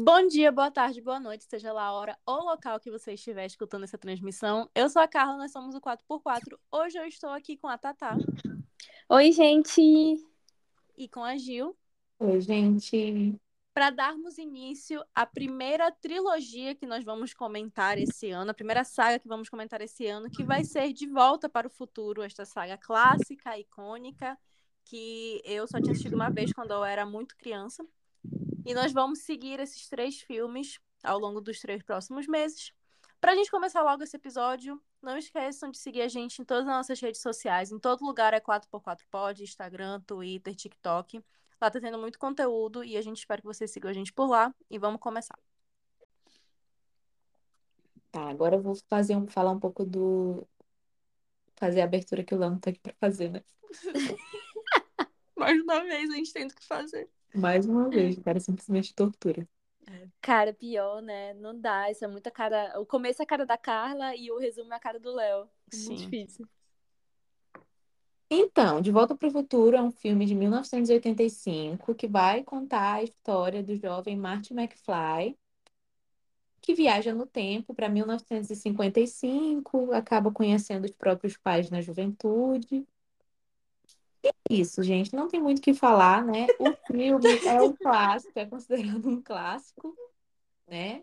Bom dia, boa tarde, boa noite, seja lá a hora ou local que você estiver escutando essa transmissão. Eu sou a Carla, nós somos o 4x4. Hoje eu estou aqui com a Tatá. Oi, gente! E com a Gil. Oi, gente! Para darmos início à primeira trilogia que nós vamos comentar esse ano, a primeira saga que vamos comentar esse ano, que vai ser De Volta para o Futuro, esta saga clássica, icônica, que eu só tinha assistido uma vez quando eu era muito criança. E nós vamos seguir esses três filmes ao longo dos três próximos meses. Para a gente começar logo esse episódio, não esqueçam de seguir a gente em todas as nossas redes sociais. Em todo lugar é 4x4pod, Instagram, Twitter, TikTok. Lá tá tendo muito conteúdo e a gente espera que vocês sigam a gente por lá. E vamos começar. Tá, agora eu vou fazer um, falar um pouco do. Fazer a abertura que o Lano tá aqui pra fazer, né? Mais uma vez a gente tem o que fazer. Mais uma vez, cara, simplesmente tortura. Cara, pior, né? Não dá. Isso é muita cara. O começo é a cara da Carla e o resumo é a cara do Léo. É Sim. Muito difícil. Então, De Volta para o Futuro é um filme de 1985 que vai contar a história do jovem Marty McFly, que viaja no tempo para 1955, acaba conhecendo os próprios pais na juventude. E é isso, gente, não tem muito o que falar, né? O filme é um clássico, é considerado um clássico, né?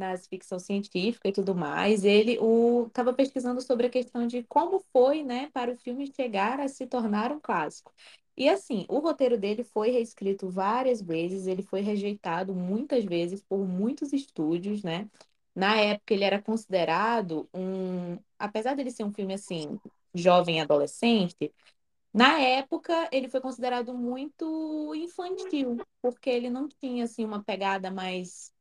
nas ficção científica e tudo mais. Ele estava pesquisando sobre a questão de como foi, né, para o filme chegar a se tornar um clássico. E assim, o roteiro dele foi reescrito várias vezes, ele foi rejeitado muitas vezes por muitos estúdios, né? Na época ele era considerado um, apesar dele ser um filme assim, jovem adolescente, na época ele foi considerado muito infantil, porque ele não tinha assim uma pegada mais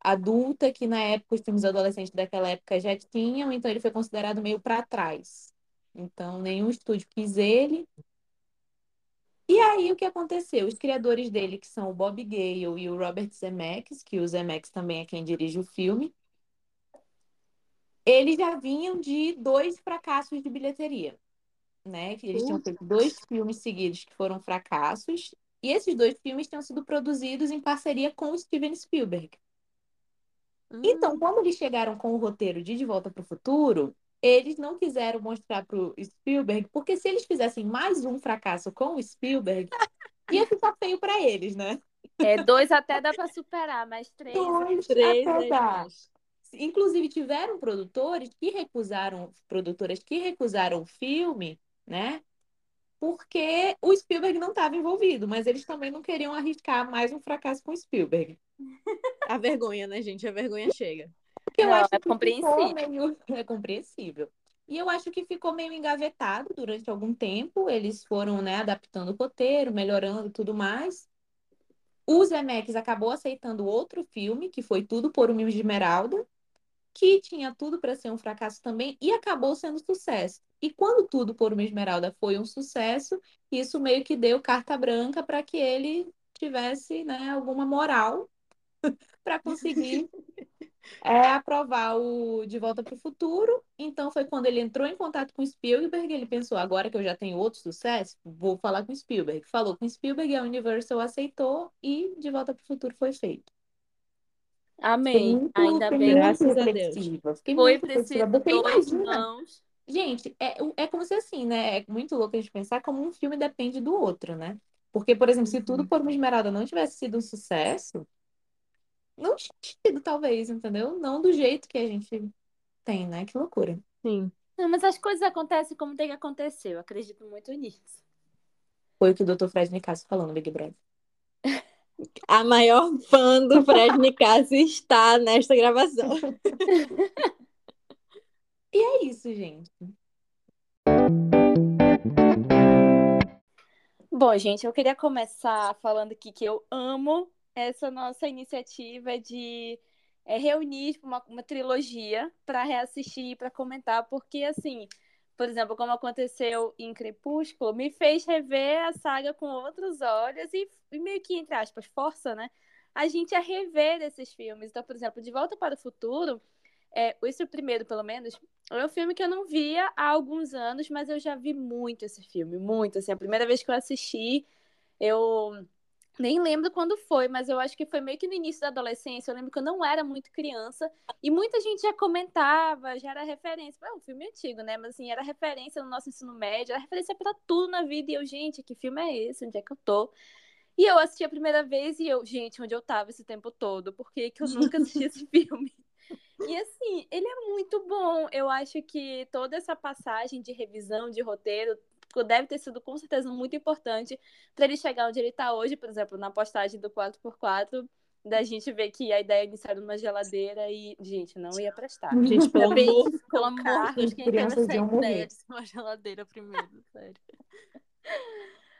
adulta, que na época os filmes adolescentes daquela época já tinham, então ele foi considerado meio para trás. Então, nenhum estúdio quis ele. E aí, o que aconteceu? Os criadores dele, que são o Bob Gale e o Robert Zemeckis, que o Zemeckis também é quem dirige o filme, eles já vinham de dois fracassos de bilheteria, né? Que eles tinham feito dois filmes seguidos que foram fracassos, e esses dois filmes tinham sido produzidos em parceria com o Steven Spielberg. Então, quando eles chegaram com o roteiro de De Volta para o Futuro, eles não quiseram mostrar para o Spielberg, porque se eles fizessem mais um fracasso com o Spielberg, ia ficar feio para eles, né? É, dois até dá para superar, mas três. Dois três até é dá. demais. Inclusive, tiveram produtores que recusaram, produtoras que recusaram o filme, né? Porque o Spielberg não estava envolvido, mas eles também não queriam arriscar mais um fracasso com o Spielberg. A vergonha, né, gente? A vergonha chega. Porque eu Não, acho é que compreensível. meio... É compreensível. E eu acho que ficou meio engavetado durante algum tempo. Eles foram, né, adaptando o roteiro, melhorando e tudo mais. O Zemeckis acabou aceitando outro filme, que foi Tudo por um Esmeralda, que tinha tudo para ser um fracasso também e acabou sendo sucesso. E quando Tudo por uma Esmeralda foi um sucesso, isso meio que deu carta branca para que ele tivesse, né, alguma moral para conseguir é, aprovar o De Volta para o Futuro. Então foi quando ele entrou em contato com o Spielberg, ele pensou, agora que eu já tenho outro sucesso, vou falar com Spielberg. Falou com Spielberg, a Universal aceitou e De Volta para o Futuro foi feito. Amém. muito, Ainda bem. Graças a Deus. Fiquei Foi preciso dois mãos. gente, é, é como se assim, né? É muito louco a gente pensar como um filme depende do outro, né? Porque, por exemplo, se Tudo por uma Esmeralda não tivesse sido um sucesso, não tinha tido, talvez, entendeu? Não do jeito que a gente tem, né? Que loucura. Sim. Não, mas as coisas acontecem como tem que acontecer. Eu acredito muito nisso. Foi o que o Dr. Fred Nicasso falou no Big Brother. A maior fã do Fred Nicasso está nesta gravação. E é isso, gente. Bom, gente, eu queria começar falando aqui que eu amo essa nossa iniciativa de é, reunir tipo, uma, uma trilogia para reassistir, para comentar, porque assim, por exemplo, como aconteceu em Crepúsculo, me fez rever a saga com outros olhos e, e meio que, entre aspas, força, né? A gente a rever esses filmes. Então, por exemplo, De Volta para o Futuro, é, esse primeiro, pelo menos, é um filme que eu não via há alguns anos, mas eu já vi muito esse filme, muito. Assim, a primeira vez que eu assisti, eu Nem lembro quando foi, mas eu acho que foi meio que no início da adolescência. Eu lembro que eu não era muito criança e muita gente já comentava, já era referência. É um filme antigo, né? Mas assim, era referência no nosso ensino médio, era referência para tudo na vida. E eu, gente, que filme é esse? Onde é que eu tô? E eu assisti a primeira vez e eu, gente, onde eu tava esse tempo todo? Por que, que eu nunca assisti esse filme? E assim, ele é muito bom. Eu acho que toda essa passagem de revisão de roteiro deve ter sido com certeza muito importante para ele chegar onde ele está hoje, por exemplo, na postagem do 4x4, da gente ver que a ideia inicial numa geladeira e, gente, não ia prestar. Gente, pelo amor, pelo amor de Deus, quem teve essa ideia de uma geladeira primeiro, sério.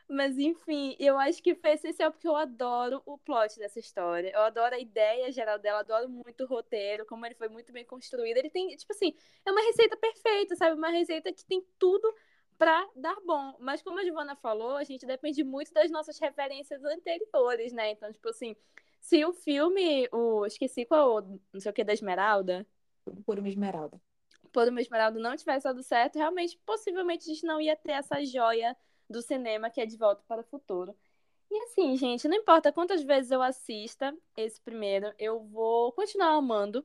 Mas enfim, eu acho que foi essencial porque eu adoro o plot dessa história. Eu adoro a ideia geral dela, adoro muito o roteiro, como ele foi muito bem construído. Ele tem, tipo assim, é uma receita perfeita, sabe? Uma receita que tem tudo para dar bom. Mas como a Giovana falou, a gente depende muito das nossas referências anteriores, né? Então, tipo assim, se o filme, o esqueci qual, não sei o que da Esmeralda, por uma Esmeralda. Por uma Esmeralda não tivesse dado certo, realmente, possivelmente a gente não ia ter essa joia do cinema que é De Volta para o Futuro. E assim, gente, não importa quantas vezes eu assista esse primeiro, eu vou continuar amando.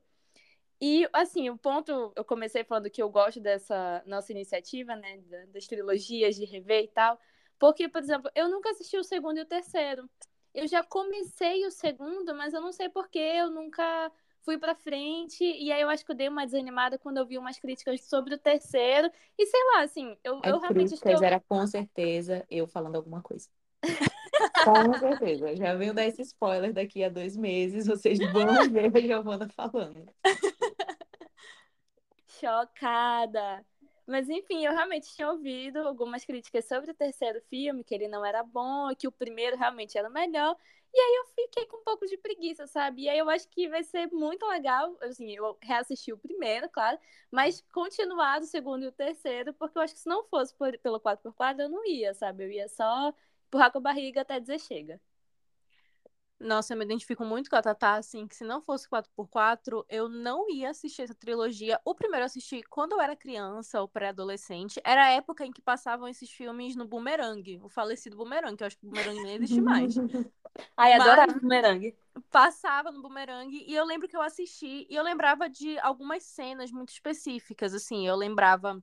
E, assim, o ponto, eu comecei falando que eu gosto dessa nossa iniciativa, né, das trilogias de rever e tal, porque, por exemplo, eu nunca assisti o segundo e o terceiro. Eu já comecei o segundo, mas eu não sei porquê, eu nunca fui pra frente, e aí eu acho que eu dei uma desanimada quando eu vi umas críticas sobre o terceiro, e sei lá, assim, eu, eu realmente estou... era com certeza eu falando alguma coisa. Com certeza. Já venho dar esse spoiler daqui a dois meses. Vocês vão ver a Giovana falando. Chocada. Mas enfim, eu realmente tinha ouvido algumas críticas sobre o terceiro filme, que ele não era bom, que o primeiro realmente era o melhor. E aí eu fiquei com um pouco de preguiça, sabe? E aí eu acho que vai ser muito legal, assim, eu reassisti o primeiro, claro, mas continuar o segundo e o terceiro, porque eu acho que se não fosse por, pelo 4x4, eu não ia, sabe? Eu ia só empurrar com a barriga até dizer chega. Nossa, eu me identifico muito com a Tatá, assim, que se não fosse 4x4, eu não ia assistir essa trilogia. O primeiro eu assisti quando eu era criança ou pré-adolescente. Era a época em que passavam esses filmes no Boomerang, o falecido Boomerang, que eu acho que o Boomerang nem existe mais. Ai, adorava o Boomerang. Passava no Boomerang e eu lembro que eu assisti e eu lembrava de algumas cenas muito específicas, assim. Eu lembrava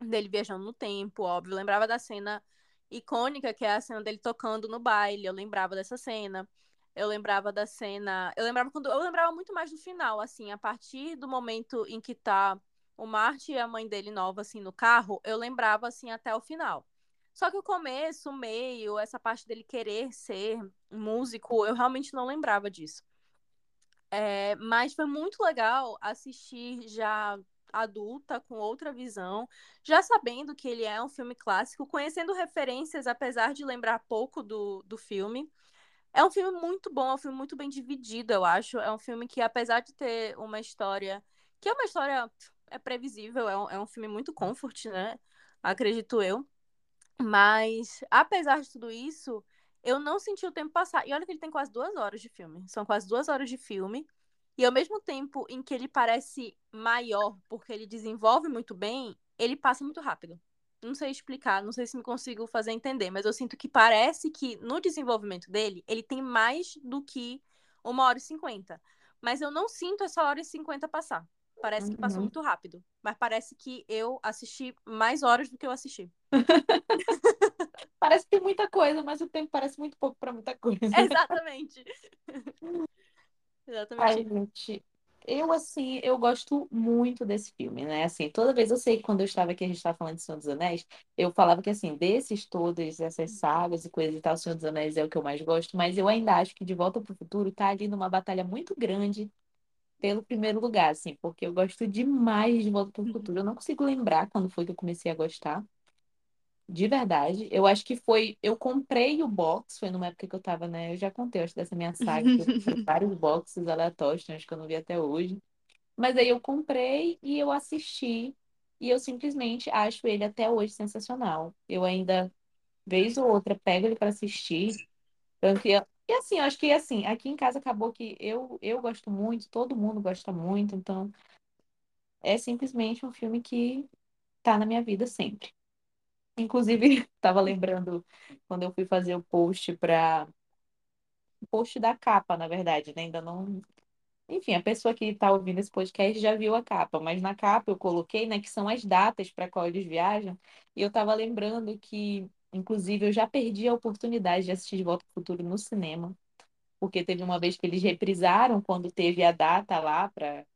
dele viajando no tempo, óbvio. Eu lembrava da cena icônica, que é a cena dele tocando no baile. Eu lembrava dessa cena. Eu lembrava da cena. Eu lembrava quando. Eu lembrava muito mais do final, assim, a partir do momento em que tá o Marte e a mãe dele nova, assim, no carro, eu lembrava, assim, até o final. Só que o começo, o meio, essa parte dele querer ser músico, eu realmente não lembrava disso. É, mas foi muito legal assistir já adulta, com outra visão, já sabendo que ele é um filme clássico, conhecendo referências, apesar de lembrar pouco do, do filme. É um filme muito bom, é um filme muito bem dividido, eu acho. É um filme que, apesar de ter uma história. Que é uma história. É previsível, é um, é um filme muito comfort, né? Acredito eu. Mas, apesar de tudo isso, eu não senti o tempo passar. E olha que ele tem quase duas horas de filme. São quase duas horas de filme. E ao mesmo tempo em que ele parece maior, porque ele desenvolve muito bem, ele passa muito rápido não sei explicar, não sei se me consigo fazer entender, mas eu sinto que parece que no desenvolvimento dele, ele tem mais do que uma hora e cinquenta. Mas eu não sinto essa hora e cinquenta passar. Parece que passou uhum. muito rápido. Mas parece que eu assisti mais horas do que eu assisti. parece que tem muita coisa, mas o tempo parece muito pouco para muita coisa. Exatamente. Exatamente. Ai, gente, eu, assim, eu gosto muito desse filme, né? Assim, toda vez eu sei que quando eu estava aqui, a gente estava falando de Senhor dos Anéis, eu falava que, assim, desses todos, essas sagas e coisas e tal, Senhor dos Anéis é o que eu mais gosto, mas eu ainda acho que De Volta para o Futuro tá ali numa batalha muito grande pelo primeiro lugar, assim, porque eu gosto demais de Volta para o Futuro. Eu não consigo lembrar quando foi que eu comecei a gostar. De verdade. Eu acho que foi. Eu comprei o box, foi numa época que eu tava, né? Eu já contei, acho, dessa minha saga, que eu vários boxes aleatórios, acho que eu não vi até hoje. Mas aí eu comprei e eu assisti. E eu simplesmente acho ele até hoje sensacional. Eu ainda, vez ou outra, pego ele para assistir. Tanto e assim, acho que assim, aqui em casa acabou que eu, eu gosto muito, todo mundo gosta muito, então é simplesmente um filme que tá na minha vida sempre. Inclusive, estava lembrando quando eu fui fazer o post para post da capa, na verdade, né? Ainda não. Enfim, a pessoa que está ouvindo esse podcast já viu a capa, mas na capa eu coloquei, né, que são as datas para qual eles viajam, e eu estava lembrando que, inclusive, eu já perdi a oportunidade de assistir De Volta ao Futuro no cinema, porque teve uma vez que eles reprisaram quando teve a data lá para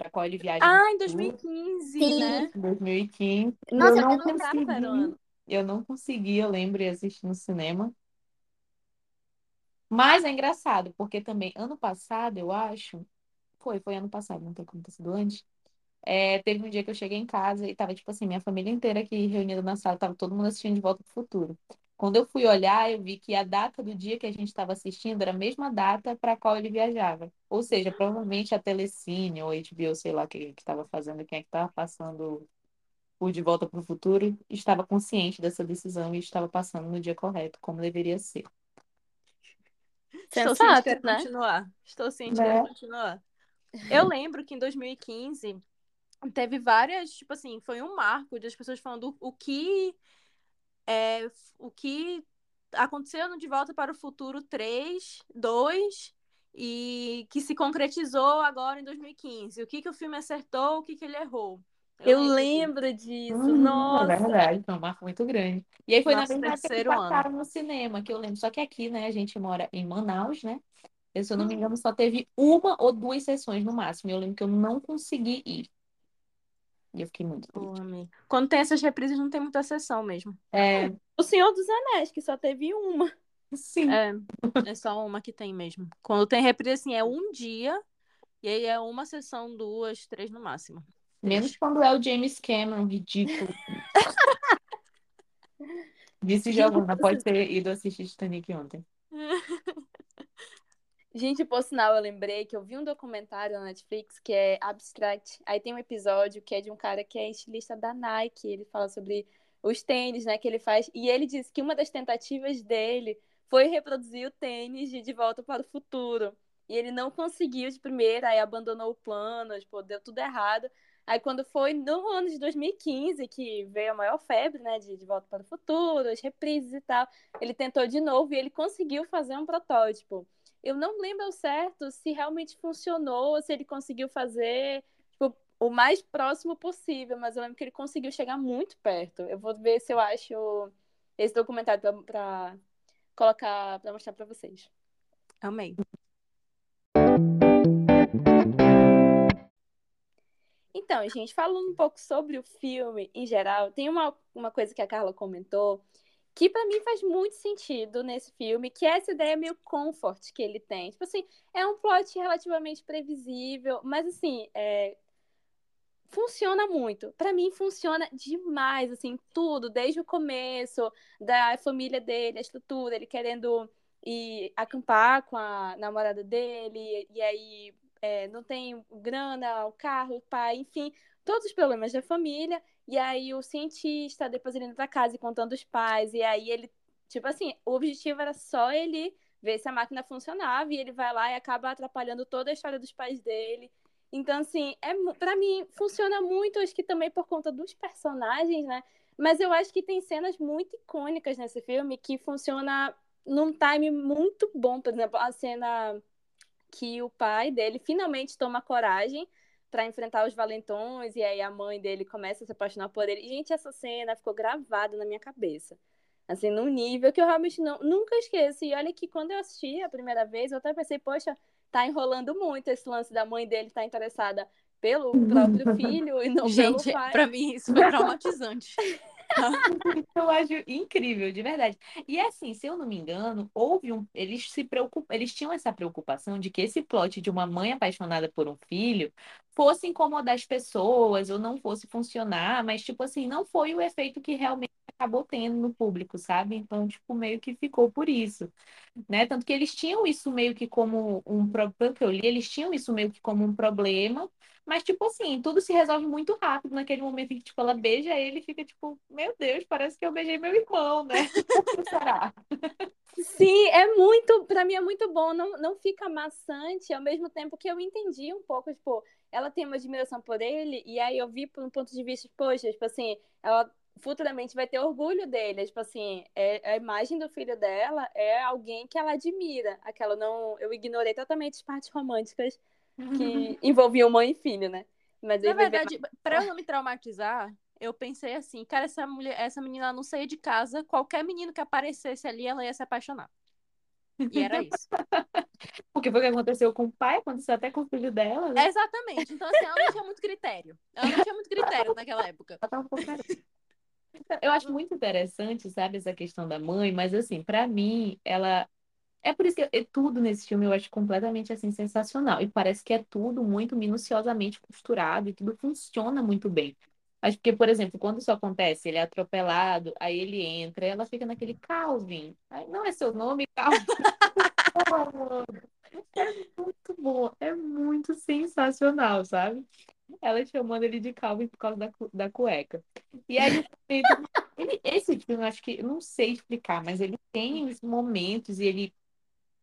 para qual ele viaja. Ah, em 2015, Sim. né? 2015. Nossa, eu não consegui. Eu não consegui, eu lembro, assistir no cinema. Mas é engraçado, porque também ano passado, eu acho, foi, foi ano passado, não tem como ter sido antes. É, teve um dia que eu cheguei em casa e tava, tipo assim, minha família inteira aqui reunida na sala, tava todo mundo assistindo De Volta pro Futuro. Quando eu fui olhar, eu vi que a data do dia que a gente estava assistindo era a mesma data para a qual ele viajava. Ou seja, provavelmente a Telecine ou a HBO, sei lá, que estava fazendo, quem é que estava passando o De Volta para o Futuro, estava consciente dessa decisão e estava passando no dia correto, como deveria ser. Estou ciente que né? continuar. Estou ciente né? continuar. Eu lembro que em 2015 teve várias, tipo assim, foi um marco de as pessoas falando o que é, o que aconteceu no De Volta para o Futuro 3, 2 e que se concretizou agora em 2015. O que, que o filme acertou, o que, que ele errou. Eu, eu lembro, lembro disso, hum, nossa. É verdade, foi um marco muito grande. E aí foi Nosso na mesma que passaram ano. no cinema, que eu lembro. Só que aqui, né, a gente mora em Manaus, né? Eu, se eu não me engano, só teve uma ou duas sessões no máximo. Eu lembro que eu não consegui ir. E eu fiquei muito triste. Quando tem essas reprises, não tem muita sessão mesmo. É. O Senhor dos Anéis, que só teve uma. Sim. É, é só uma que tem mesmo. Quando tem reprise, assim, é um dia, e aí é uma sessão, duas, três no máximo. Menos quando é o James Cameron, ridículo. Disse Giovanna, pode ter ido assistir Titanic ontem. Gente, por sinal, eu lembrei que eu vi um documentário na Netflix que é Abstract. Aí tem um episódio que é de um cara que é estilista da Nike. Ele fala sobre os tênis, né, que ele faz. E ele disse que uma das tentativas dele foi reproduzir o tênis de De Volta para o Futuro. E ele não conseguiu de primeira, aí abandonou o plano, tipo, deu tudo errado. Aí quando foi no ano de 2015, que veio a maior febre, né, de De Volta para o Futuro, as reprises e tal, ele tentou de novo e ele conseguiu fazer um protótipo. Eu não lembro ao certo se realmente funcionou, se ele conseguiu fazer tipo, o mais próximo possível, mas eu lembro que ele conseguiu chegar muito perto. Eu vou ver se eu acho esse documentário para colocar, para mostrar para vocês. Amei. Então, gente, falando um pouco sobre o filme em geral, tem uma, uma coisa que a Carla comentou que para mim faz muito sentido nesse filme, que é essa ideia meio comfort que ele tem. Tipo assim, é um plot relativamente previsível, mas assim, é... funciona muito. Para mim funciona demais, assim, tudo, desde o começo, da família dele, a estrutura, ele querendo ir acampar com a namorada dele, e aí é, não tem grana, o carro, o pai, enfim, todos os problemas da família. E aí o cientista, depois ele indo pra casa e contando os pais. E aí ele, tipo assim, o objetivo era só ele ver se a máquina funcionava. E ele vai lá e acaba atrapalhando toda a história dos pais dele. Então, assim, é, para mim, funciona muito, acho que também por conta dos personagens, né? Mas eu acho que tem cenas muito icônicas nesse filme que funciona num time muito bom. Por exemplo, a cena que o pai dele finalmente toma coragem para enfrentar os valentões e aí a mãe dele começa a se apaixonar por ele. Gente, essa cena ficou gravada na minha cabeça. Assim, num nível que eu realmente não, nunca esqueço. E olha que quando eu assisti a primeira vez, eu até pensei, poxa, tá enrolando muito esse lance da mãe dele estar tá interessada pelo próprio filho e não Gente, pelo pai. Pra mim, isso foi traumatizante. eu acho incrível, de verdade. E é assim, se eu não me engano, houve um. Eles se preocupam, eles tinham essa preocupação de que esse plot de uma mãe apaixonada por um filho fosse incomodar as pessoas ou não fosse funcionar, mas, tipo assim, não foi o efeito que realmente acabou tendo no público, sabe? Então, tipo, meio que ficou por isso, né? Tanto que eles tinham isso meio que como um problema, que eu li, eles tinham isso meio que como um problema, mas, tipo assim, tudo se resolve muito rápido naquele momento em que, tipo, ela beija ele e fica, tipo, meu Deus, parece que eu beijei meu irmão, né? Será? Sim, é muito, para mim é muito bom, não, não fica maçante, ao mesmo tempo que eu entendi um pouco, tipo, ela tem uma admiração por ele, e aí eu vi por um ponto de vista, poxa, tipo assim, ela futuramente vai ter orgulho dele. Tipo assim, é, a imagem do filho dela é alguém que ela admira. Aquela não. Eu ignorei totalmente as partes românticas que envolviam mãe e filho, né? Mas Na verdade, ver... para eu não me traumatizar, eu pensei assim, cara, essa mulher, essa menina não saía de casa, qualquer menino que aparecesse ali, ela ia se apaixonar. E era isso. Porque foi o que aconteceu com o pai, aconteceu até com o filho dela. Né? Exatamente. Então, assim, ela não tinha muito critério. Ela não tinha muito critério naquela época. Eu acho muito interessante, sabe, essa questão da mãe, mas assim, para mim, ela é por isso que é tudo nesse filme eu acho completamente assim sensacional. E parece que é tudo muito minuciosamente costurado e tudo funciona muito bem. Acho que, por exemplo, quando isso acontece, ele é atropelado, aí ele entra, ela fica naquele Calvin. Aí, não é seu nome, Calvin. é muito bom, é muito sensacional, sabe? Ela chamando ele de Calvin por causa da, da cueca. E aí, ele, esse filme, eu acho que, eu não sei explicar, mas ele tem os momentos e ele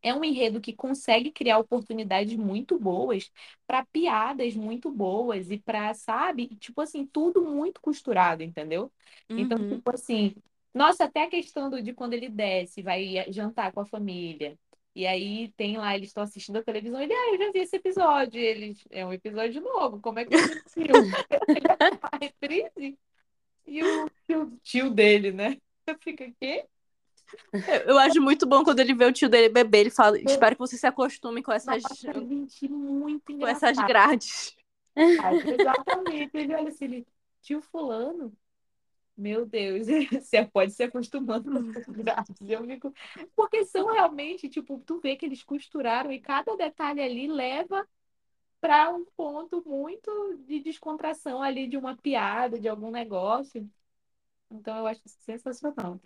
é um enredo que consegue criar oportunidades muito boas para piadas muito boas e para, sabe, tipo assim, tudo muito costurado, entendeu? Então, uhum. Então, tipo assim, nossa, até a questão do, de quando ele desce, vai jantar com a família. E aí tem lá, eles estão assistindo a televisão, ele, ah, eu já vi esse episódio. Eles, é um episódio novo, como é que você assistiu? a reprise? E o, o tio dele, né? Fica, quê? Eu acho muito bom quando ele vê o tio dele beber, ele fala, espero que você se acostume com essas, Nossa, muito com essas grades. exatamente. Ele olha assim, ele, tio fulano, meu Deus, você pode se acostumando com essas grades. Eu fico... Porque são realmente, tipo, tu vê que eles costuraram e cada detalhe ali leva para um ponto muito de descontração ali de uma piada, de algum negócio. Então eu acho sensacional.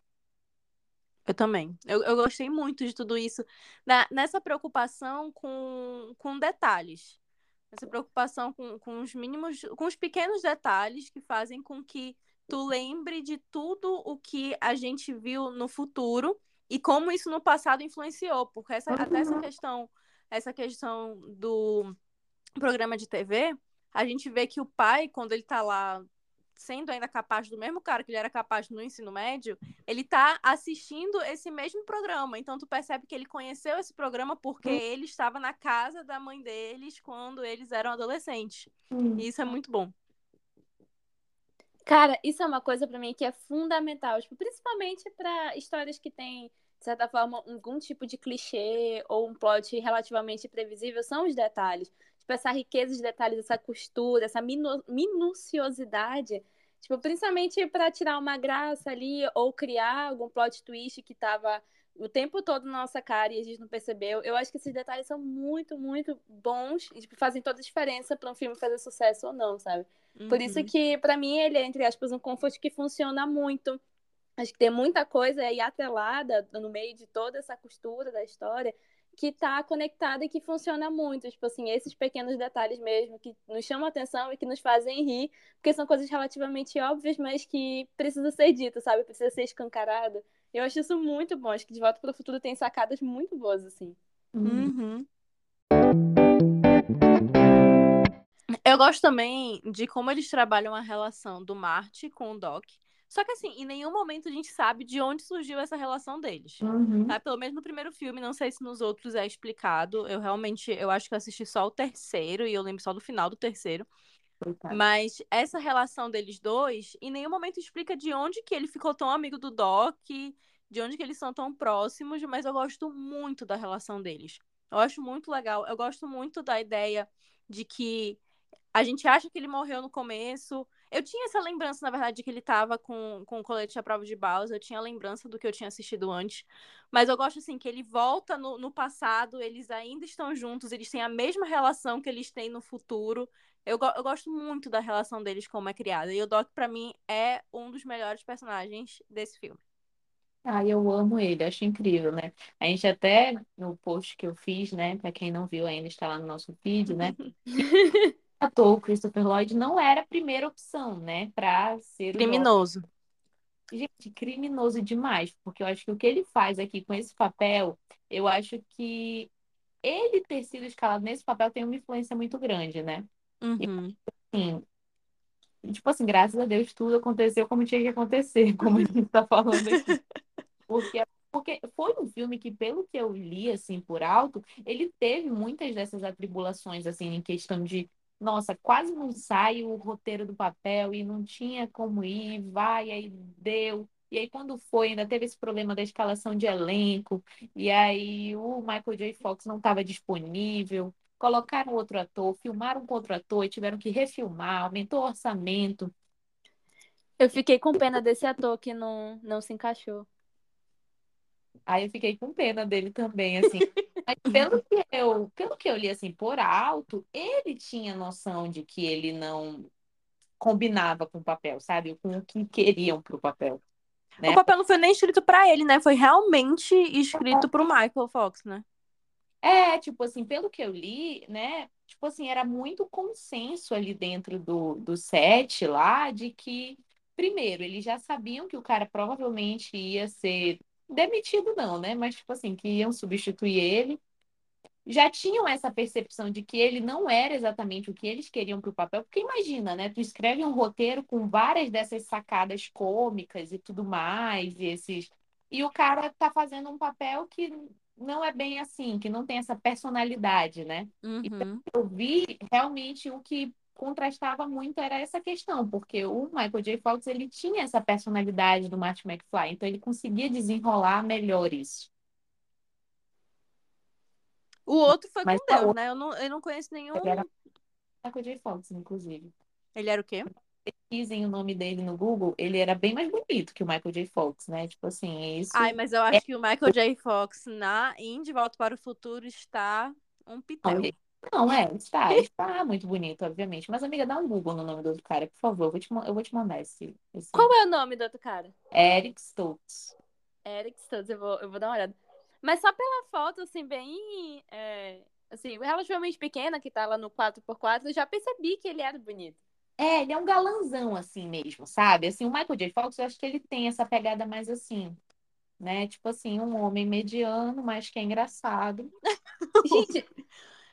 Eu também. Eu, eu gostei muito de tudo isso. Na, nessa preocupação com, com detalhes. Essa preocupação com, com os mínimos, com os pequenos detalhes que fazem com que tu lembre de tudo o que a gente viu no futuro e como isso no passado influenciou. Porque essa, até essa questão, essa questão do programa de TV, a gente vê que o pai, quando ele tá lá sendo ainda capaz do mesmo cara que ele era capaz no ensino médio, ele tá assistindo esse mesmo programa. Então tu percebe que ele conheceu esse programa porque hum. ele estava na casa da mãe deles quando eles eram adolescentes. Hum. E isso é muito bom. Cara, isso é uma coisa para mim que é fundamental, tipo, principalmente para histórias que têm de certa forma, algum tipo de clichê ou um plot relativamente previsível são os detalhes. Tipo, essa riqueza de detalhes, essa costura, essa minu minuciosidade. Tipo, principalmente para tirar uma graça ali ou criar algum plot twist que tava o tempo todo na nossa cara e a gente não percebeu. Eu acho que esses detalhes são muito, muito bons e tipo, fazem toda a diferença para um filme fazer sucesso ou não, sabe? Uhum. Por isso uhum. que, para mim, ele é, entre aspas, um comfort que funciona muito. Acho que tem muita coisa aí atrelada no meio de toda essa costura da história que está conectada e que funciona muito. Tipo assim, esses pequenos detalhes mesmo que nos chamam a atenção e que nos fazem rir, porque são coisas relativamente óbvias, mas que precisa ser dito, sabe? Precisa ser escancarado. Eu acho isso muito bom. Acho que De Volta para o Futuro tem sacadas muito boas, assim. Uhum. Eu gosto também de como eles trabalham a relação do Marte com o Doc. Só que assim, em nenhum momento a gente sabe de onde surgiu essa relação deles. Uhum. Tá? Pelo menos no primeiro filme, não sei se nos outros é explicado. Eu realmente, eu acho que eu assisti só o terceiro e eu lembro só do final do terceiro. Mas essa relação deles dois, em nenhum momento explica de onde que ele ficou tão amigo do Doc, de onde que eles são tão próximos, mas eu gosto muito da relação deles. Eu acho muito legal. Eu gosto muito da ideia de que a gente acha que ele morreu no começo, eu tinha essa lembrança, na verdade, de que ele tava com, com o colete à prova de balas. Eu tinha a lembrança do que eu tinha assistido antes. Mas eu gosto, assim, que ele volta no, no passado, eles ainda estão juntos, eles têm a mesma relação que eles têm no futuro. Eu, eu gosto muito da relação deles como é criada. E o Doc, para mim, é um dos melhores personagens desse filme. Ah, eu amo ele, acho incrível, né? A gente até, no post que eu fiz, né? Pra quem não viu ainda, está lá no nosso vídeo, né? ator, Christopher Lloyd, não era a primeira opção, né, para ser criminoso. Gente, criminoso demais, porque eu acho que o que ele faz aqui com esse papel, eu acho que ele ter sido escalado nesse papel tem uma influência muito grande, né? Uhum. assim, E, tipo assim, graças a Deus, tudo aconteceu como tinha que acontecer, como a gente tá falando aqui. Porque, porque foi um filme que, pelo que eu li, assim, por alto, ele teve muitas dessas atribulações, assim, em questão de, nossa, quase não sai o roteiro do papel e não tinha como ir, vai, aí deu. E aí, quando foi, ainda teve esse problema da escalação de elenco, e aí o Michael J. Fox não estava disponível, colocaram outro ator, filmaram com outro ator e tiveram que refilmar, aumentou o orçamento. Eu fiquei com pena desse ator que não, não se encaixou. Aí eu fiquei com pena dele também, assim. Mas pelo que eu, pelo que eu li assim por alto, ele tinha noção de que ele não combinava com o papel, sabe? Com o que queriam para o papel. Né? O papel não foi nem escrito para ele, né? Foi realmente escrito para o Michael Fox, né? É, tipo assim, pelo que eu li, né? Tipo assim, era muito consenso ali dentro do, do set lá de que, primeiro, eles já sabiam que o cara provavelmente ia ser demitido, não, né? Mas, tipo assim, que iam substituir ele já tinham essa percepção de que ele não era exatamente o que eles queriam para o papel, porque imagina, né? Tu escreve um roteiro com várias dessas sacadas cômicas e tudo mais, e esses e o cara tá fazendo um papel que não é bem assim, que não tem essa personalidade, né? Uhum. Então, eu vi realmente o que contrastava muito era essa questão, porque o Michael J. Fox ele tinha essa personalidade do Martin McFly, então ele conseguia desenrolar melhor isso. O outro foi Mas com a Deus, outra- né? Eu não, eu não conheço nenhum. Ele era Michael J. Fox, inclusive. Ele era o quê? Pesquisem o nome dele no Google, ele era bem mais bonito que o Michael J. Fox, né? Tipo assim, isso. Ai, mas eu acho que o Michael J. Fox na De Volta para o Futuro está um pitel. Não, ele- Não, é, está, está muito bonito, obviamente. Mas, amiga, dá um Google no nome do outro cara, por favor. Eu vou te, eu vou te mandar esse, esse... Qual é o nome do outro cara? Eric Stoltz. Eric Stoltz, eu vou, eu vou dar uma olhada. Mas só pela foto, assim, bem. é, assim, relativamente pequena, que tá lá no 4x4, eu já percebi que ele era bonito. É, ele é um galanzão, assim mesmo, sabe? Assim, o Michael J. Fox, eu acho que ele tem essa pegada mais assim, né? Tipo assim, um homem mediano, mas que é engraçado. Gente,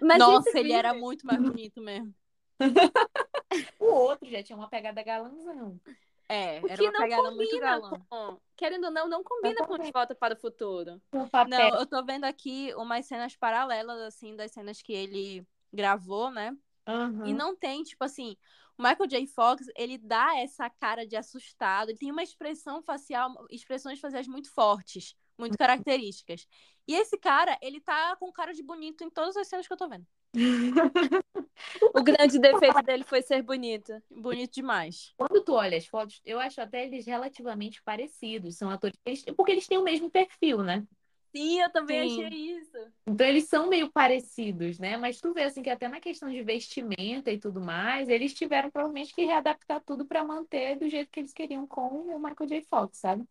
mas Nossa, esse ele vídeo- era muito mais bonito mesmo. O outro já tinha uma pegada galanzão. É, O era que uma não pegada muito combina galã. com. Querendo ou não, não combina com De Volta para o Futuro. Não, eu tô vendo aqui umas cenas paralelas, assim, das cenas que ele gravou, né? Aham. E não tem, tipo assim, o Michael J. Fox, ele dá essa cara de assustado, ele tem uma expressão facial, expressões faciais muito fortes, muito características. E esse cara, ele tá com cara de bonito em todas as cenas que eu tô vendo. O grande defeito dele foi ser bonito. Bonito demais. Quando tu olha as fotos, eu acho até eles relativamente parecidos. São atores, eles- porque eles têm o mesmo perfil, né? Sim, eu também Sim. achei isso. Então eles são meio parecidos, né? Mas tu vê assim que até na questão de vestimenta e tudo mais, eles tiveram provavelmente que readaptar tudo para manter do jeito que eles queriam com o Michael J. Fox, sabe?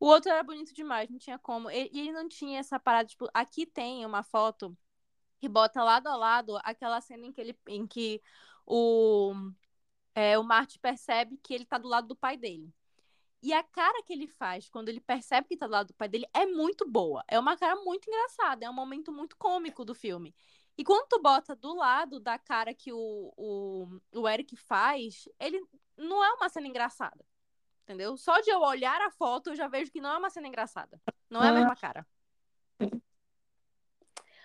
O outro era bonito demais, não tinha como. E ele não tinha essa parada, tipo, aqui tem uma foto que bota lado a lado aquela cena em que ele em que o é, o Marty percebe que ele tá do lado do pai dele. E a cara que ele faz quando ele percebe que tá do lado do pai dele é muito boa. É uma cara muito engraçada, é um momento muito cômico do filme. E quando tu bota do lado da cara que o, o, o Eric faz, ele não é uma cena engraçada. Entendeu? Só de eu olhar a foto, eu já vejo que não é uma cena engraçada. Não é a Ah. mesma cara.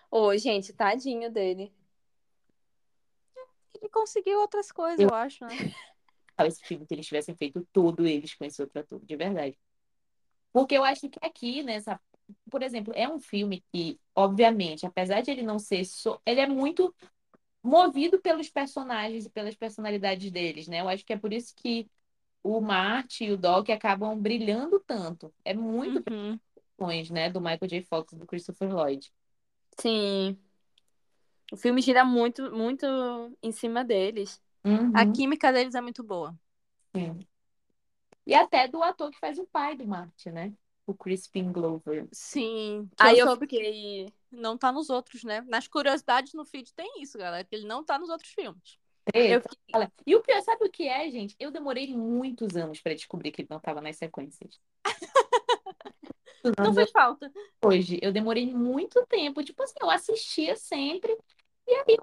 Ô, gente, tadinho dele. Ele conseguiu outras coisas, eu acho, né? Esse filme, que eles tivessem feito tudo eles com esse outro ator, de verdade. Porque eu acho que aqui, nessa. Por exemplo, é um filme que, obviamente, apesar de ele não ser. So... Ele é muito movido pelos personagens e pelas personalidades deles, né? Eu acho que é por isso que o Marty e o Doc acabam brilhando tanto. É muito Uhum. né? Do Michael J. Fox e do Christopher Lloyd. Sim. O filme gira muito, muito em cima deles. Uhum, A química deles é muito boa. sim. E até do ator que faz o pai do Marty, né? O Crispin Glover. Sim. que Aí eu soube que fiquei. não tá nos outros, né? Nas curiosidades no feed tem isso, galera. Que ele não tá nos outros filmes. Eu fiquei... E o pior, sabe o que é, gente? Eu demorei muitos anos para descobrir que ele não estava nas sequências. Não fez falta. hoje. Eu demorei muito tempo. Tipo assim, eu assistia sempre. E aí,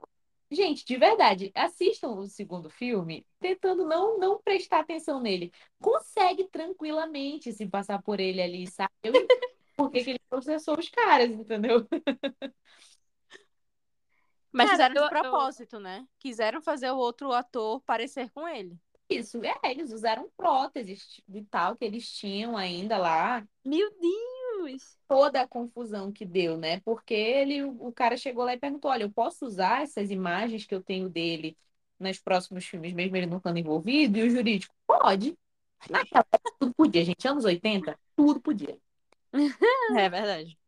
Gente, de verdade, assistam o segundo filme tentando não, não prestar atenção nele. Consegue tranquilamente se passar por ele ali, sabe? Eu entendo porque que ele processou os caras, entendeu? Mas Cara, fizeram eu- de eu- propósito, né? Quiseram fazer o outro ator parecer com ele. Isso, é, eles usaram próteses e tal que eles tinham ainda lá. Meu Deus! Toda a confusão que deu, né? Porque ele, o cara chegou lá e perguntou: Olha, eu posso usar essas imagens que eu tenho dele nos próximos filmes, mesmo ele não estando envolvido? E o jurídico, pode. Naquela época, tudo podia, gente. Anos 80, tudo podia. É verdade.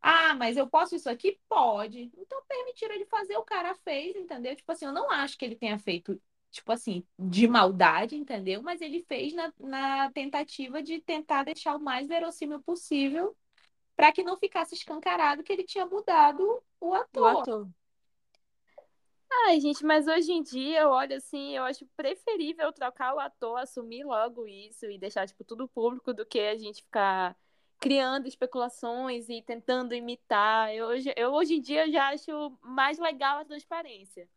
Ah, mas eu posso isso aqui? Pode. Então permitiram ele fazer, o cara fez, entendeu? Tipo assim, eu não acho que ele tenha feito, tipo assim, de maldade, entendeu? Mas ele fez na, na tentativa de tentar deixar o mais verossímil possível para que não ficasse escancarado que ele tinha mudado o O ator. ator. Ai, gente, mas hoje em dia eu olho assim, eu acho preferível trocar o ator, assumir logo isso e deixar, tipo, tudo público do que a gente ficar criando especulações e tentando imitar. Eu hoje, eu, hoje em dia já acho mais legal a transparência.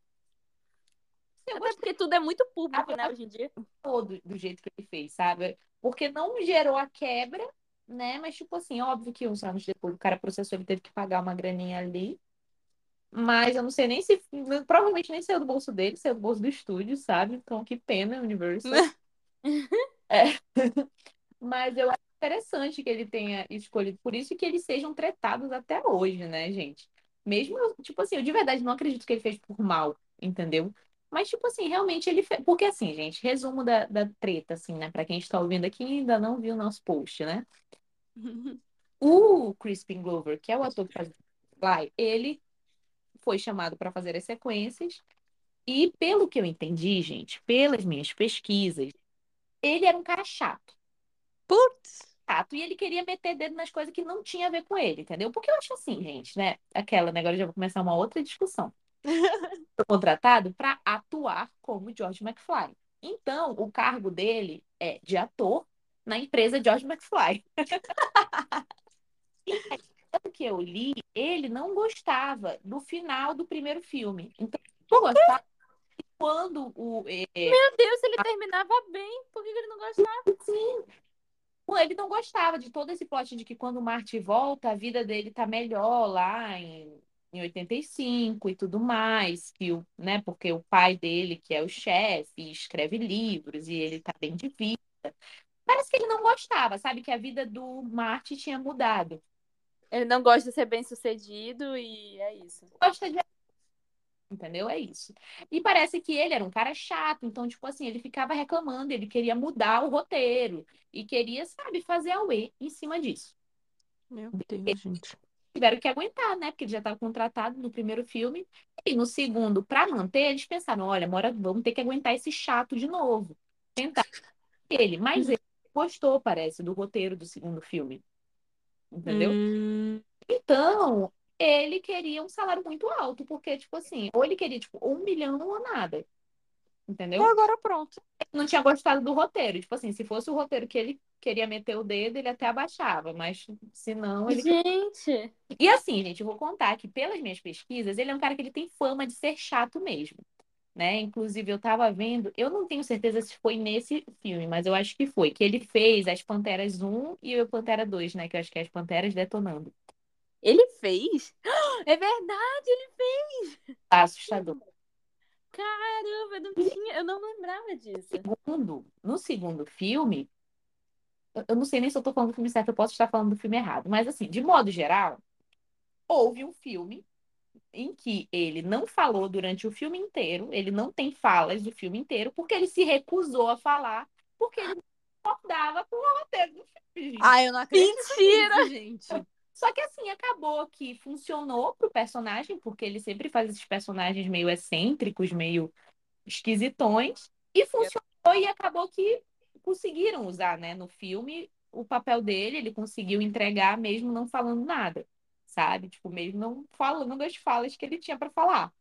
Eu Até porque tudo é muito público, né, hoje em dia. gostou do, do jeito que ele fez, sabe? Porque não gerou a quebra, né? Mas, tipo assim, óbvio que uns anos depois o cara processou, ele teve que pagar uma graninha ali. Mas eu não sei nem se. Provavelmente nem saiu do bolso dele, saiu do bolso do estúdio, sabe? Então, que pena, Universal. É. Mas eu acho interessante que ele tenha escolhido por isso e que eles sejam tratados até hoje, né, gente? Mesmo, tipo assim, eu de verdade não acredito que ele fez por mal, entendeu? Mas, tipo assim, realmente ele fez. Porque, assim, gente, resumo da, da treta, assim, né? Pra quem está ouvindo aqui e ainda não viu o nosso post, né? O Crispin Glover, que é o ator que faz Fly, ele foi chamado para fazer as sequências. E, pelo que eu entendi, gente, pelas minhas pesquisas, ele era um cara chato. Putz. Chato e ele queria meter dedo nas coisas que não tinha a ver com ele, entendeu? Porque eu acho assim, gente, né? Aquela, né? Agora já vou começar uma outra discussão. Foi contratado para atuar como George McFly. Então, o cargo dele é de ator na empresa George McFly. E aí, pelo que eu li, ele não gostava do final do primeiro filme. Então, não gostava quando o, é, Meu Deus, ele terminava bem, por que ele não gostava? Sim. Ele não gostava de todo esse plot de que quando o Marty volta, a vida dele tá melhor lá em, em 85 e tudo mais, que o, né, porque o pai dele, que é o chefe, escreve livros e ele tá bem de vida. Parece que ele não gostava, sabe? Que a vida do Marty tinha mudado. Ele não gosta de ser bem sucedido e é isso. Gosta de Entendeu? É isso. E parece que ele era um cara chato, então, tipo assim, ele ficava reclamando, ele queria mudar o roteiro e queria, sabe, fazer a UE em cima disso. Meu Deus, gente. tiveram que aguentar, né? Porque ele já estava contratado no primeiro filme. E no segundo, para manter, eles pensaram: olha, mora, vamos ter que aguentar esse chato de novo. Tentar ele. Mas ele gostou, parece, do roteiro do segundo filme. Entendeu? Hum, Então, ele queria um salário muito alto, porque, tipo assim, ou ele queria, tipo, um milhão ou nada. Entendeu? agora pronto. não tinha gostado do roteiro. Tipo assim, se fosse o roteiro que ele queria meter o dedo, ele até abaixava, mas se não, ele Gente, E assim, gente, eu vou contar que pelas minhas pesquisas, ele é um cara que ele tem fama de ser chato mesmo, né? Inclusive, eu tava vendo, eu não tenho certeza se foi nesse filme, mas eu acho que foi, que ele fez as Panteras 1 e o Pantera 2, né? Que eu acho que é as Panteras detonando. Ele fez? É verdade, ele Tá assustador. caramba, eu não tinha, eu não lembrava disso. Segundo, no segundo filme, eu- não sei nem se eu tô falando do filme certo, eu posso estar falando do filme errado, mas assim, de modo geral, houve um filme em que ele não falou durante o filme inteiro, ele não tem falas do filme inteiro, porque ele se recusou a falar, porque ele não concordava com o roteiro do filme. gente. Ah, eu não acredito Mentira! nisso, gente. Só que assim, acabou que funcionou pro personagem, porque ele sempre faz esses personagens meio excêntricos, meio esquisitões, e funcionou e acabou que conseguiram usar, né, no filme o papel dele, ele conseguiu entregar mesmo não falando nada, sabe? Tipo, mesmo não falando as falas que ele tinha para falar.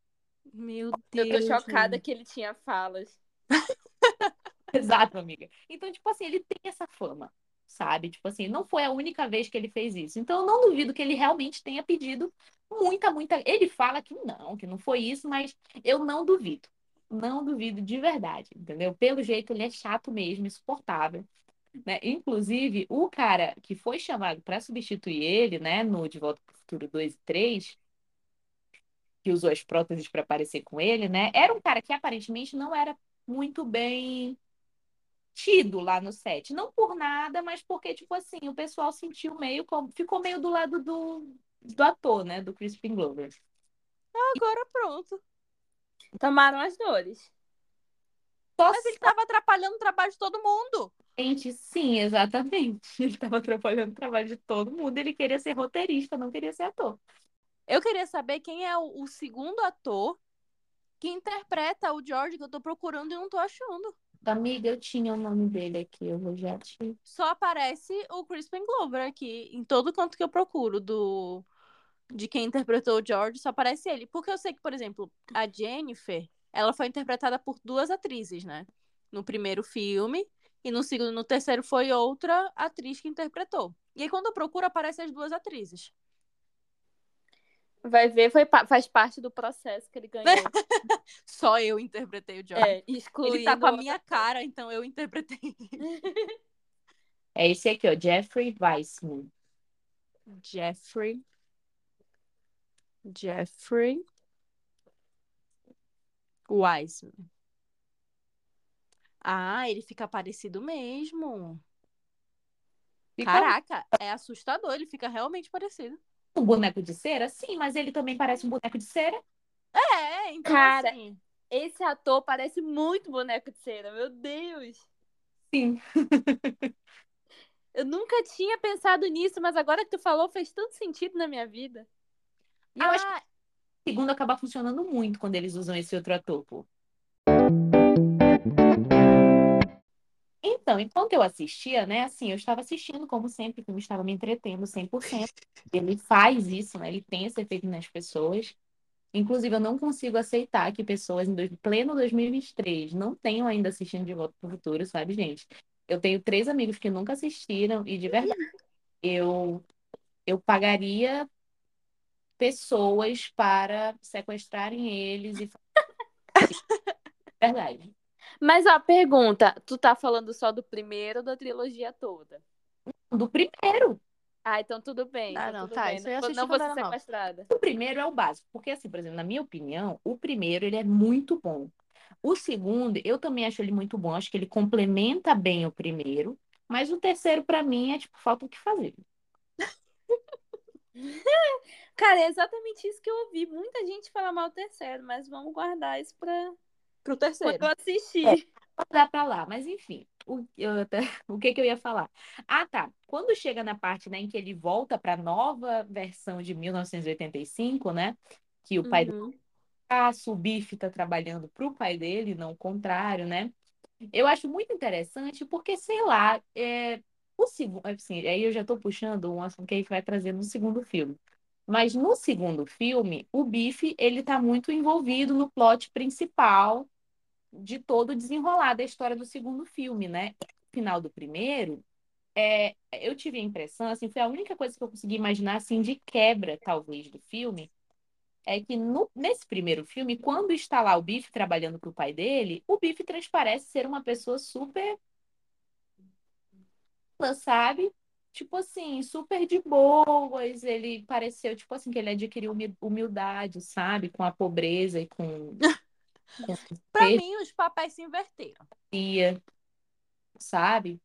Meu Eu Deus. tô chocada que ele tinha falas. Exato, amiga. Então, tipo assim, ele tem essa fama. Sabe? Tipo assim, não foi a única vez que ele fez isso. Então eu não duvido que ele realmente tenha pedido muita, muita. Ele fala que não, que não foi isso, mas eu não duvido. Não duvido de verdade, entendeu? Pelo jeito ele é chato mesmo, insuportável. Né? Inclusive, o cara que foi chamado para substituir ele, né, no De Volta para o Futuro 2 e 3, que usou as próteses para aparecer com ele, né, era um cara que aparentemente não era muito bem tido lá no set. Não por nada, mas porque, tipo assim, o pessoal sentiu meio como. Ficou meio do lado do, do ator, né? Do Crispin Glover. Agora pronto. Tomaram as dores. Mas ele tava atrapalhando o trabalho de todo mundo. Gente, sim, exatamente. Ele tava atrapalhando o trabalho de todo mundo. Ele queria ser roteirista, não queria ser ator. Eu queria saber quem é o, o segundo ator que interpreta o George que eu tô procurando e não tô achando. Amiga, eu tinha o nome dele aqui, eu vou já te. Só aparece o Crispin Glover aqui, em todo canto que eu procuro do de quem interpretou o George, só aparece ele. Porque eu sei que, por exemplo, a Jennifer, ela foi interpretada por duas atrizes, né? No primeiro filme, e no segundo, no terceiro foi outra atriz que interpretou. E aí quando eu procuro, aparecem as duas atrizes. Vai ver, foi, faz parte do processo que ele ganhou. Só eu interpretei o George. É, excluindo... Ele tá com a minha cara, então eu interpretei. É esse aqui, ó, Jeffrey Weissman. Jeffrey. Jeffrey Wiseman. Ah, ele fica parecido mesmo. Fica Caraca, é assustador, ele fica realmente parecido. Um boneco de cera? Sim, mas ele também parece um boneco de cera. É, então Cara, assim, Esse ator parece muito boneco de cera, meu Deus. Sim. Eu nunca tinha pensado nisso, mas agora que tu falou fez tanto sentido na minha vida. E eu acho que ah, o segundo acaba funcionando muito quando eles usam esse outro ator, pô. Então, enquanto eu assistia, né, assim, eu estava assistindo, como sempre, o filme estava me entretendo 100%. Ele faz isso, né, ele tem esse efeito nas pessoas. Inclusive, eu não consigo aceitar que pessoas em dois- pleno 2023 não tenham ainda assistido De Volta para o Futuro, sabe, gente? Eu tenho três amigos que nunca assistiram e, de verdade, eu, eu pagaria pessoas para sequestrarem eles e... Verdade. Mas ó, pergunta, tu tá falando só do primeiro ou da trilogia toda? Do primeiro. Ah, então tudo bem. Ah, então não, tá, bem. isso eu assisti não vou ser sequestrada. O primeiro é o básico, porque assim, por exemplo, na minha opinião, o primeiro ele é muito bom. O segundo, eu também acho ele muito bom, acho que ele complementa bem o primeiro, mas o terceiro pra mim é tipo falta o que fazer. Cara, é exatamente isso que eu ouvi. Muita gente fala mal do terceiro, mas vamos guardar isso pra pro quando terceiro. eu assistir. Vou dar pra lá, mas enfim, o, eu até- o que que eu ia falar? Ah, tá. Quando chega na parte, né, em que ele volta pra nova versão de 1985, né, que o pai do Uhum. Caço, o Bife tá trabalhando pro pai dele, não o contrário, né? Eu acho muito interessante porque, sei lá, é, o segundo, assim, aí eu já tô puxando um assunto que a gente vai trazer no segundo filme. Mas no segundo filme, o Bife, ele tá muito envolvido no plot principal de todo o desenrolar da história do segundo filme, né? No final do primeiro, é, eu tive a impressão, assim, foi a única coisa que eu consegui imaginar, assim, de quebra, talvez, do filme, é que no- nesse primeiro filme, quando está lá o Bife trabalhando pro pai dele, o Bife transparece ser uma pessoa super, sabe? Tipo assim, super de boas, ele pareceu, tipo assim, que ele adquiriu humi- humildade, sabe? Com a pobreza e com, com Pra mim, os papéis se inverteram. sabe?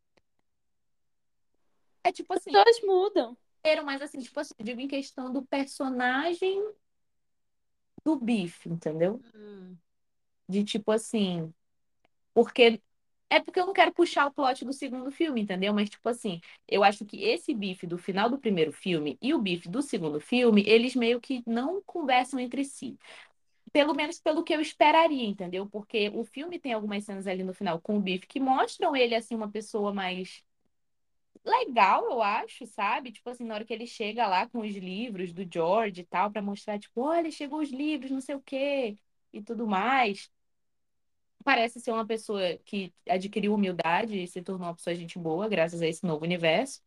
É tipo assim, Pessoas mudam. mas assim, tipo assim, digo em questão do personagem do Bife, entendeu? De tipo assim, porque é porque eu não quero puxar o plot do segundo filme, entendeu? Mas tipo assim, eu acho que esse Bife do final do primeiro filme e o Bife do segundo filme, eles meio que não conversam entre si. Pelo menos pelo que eu esperaria, entendeu? Porque o filme tem algumas cenas ali no final com o Bife que mostram ele assim uma pessoa mais legal, eu acho, sabe? Tipo assim, na hora que ele chega lá com os livros do George e tal, pra mostrar, tipo, olha, chegou os livros, não sei o quê, e tudo mais. Parece ser uma pessoa que adquiriu humildade e se tornou uma pessoa gente boa, graças a esse novo universo.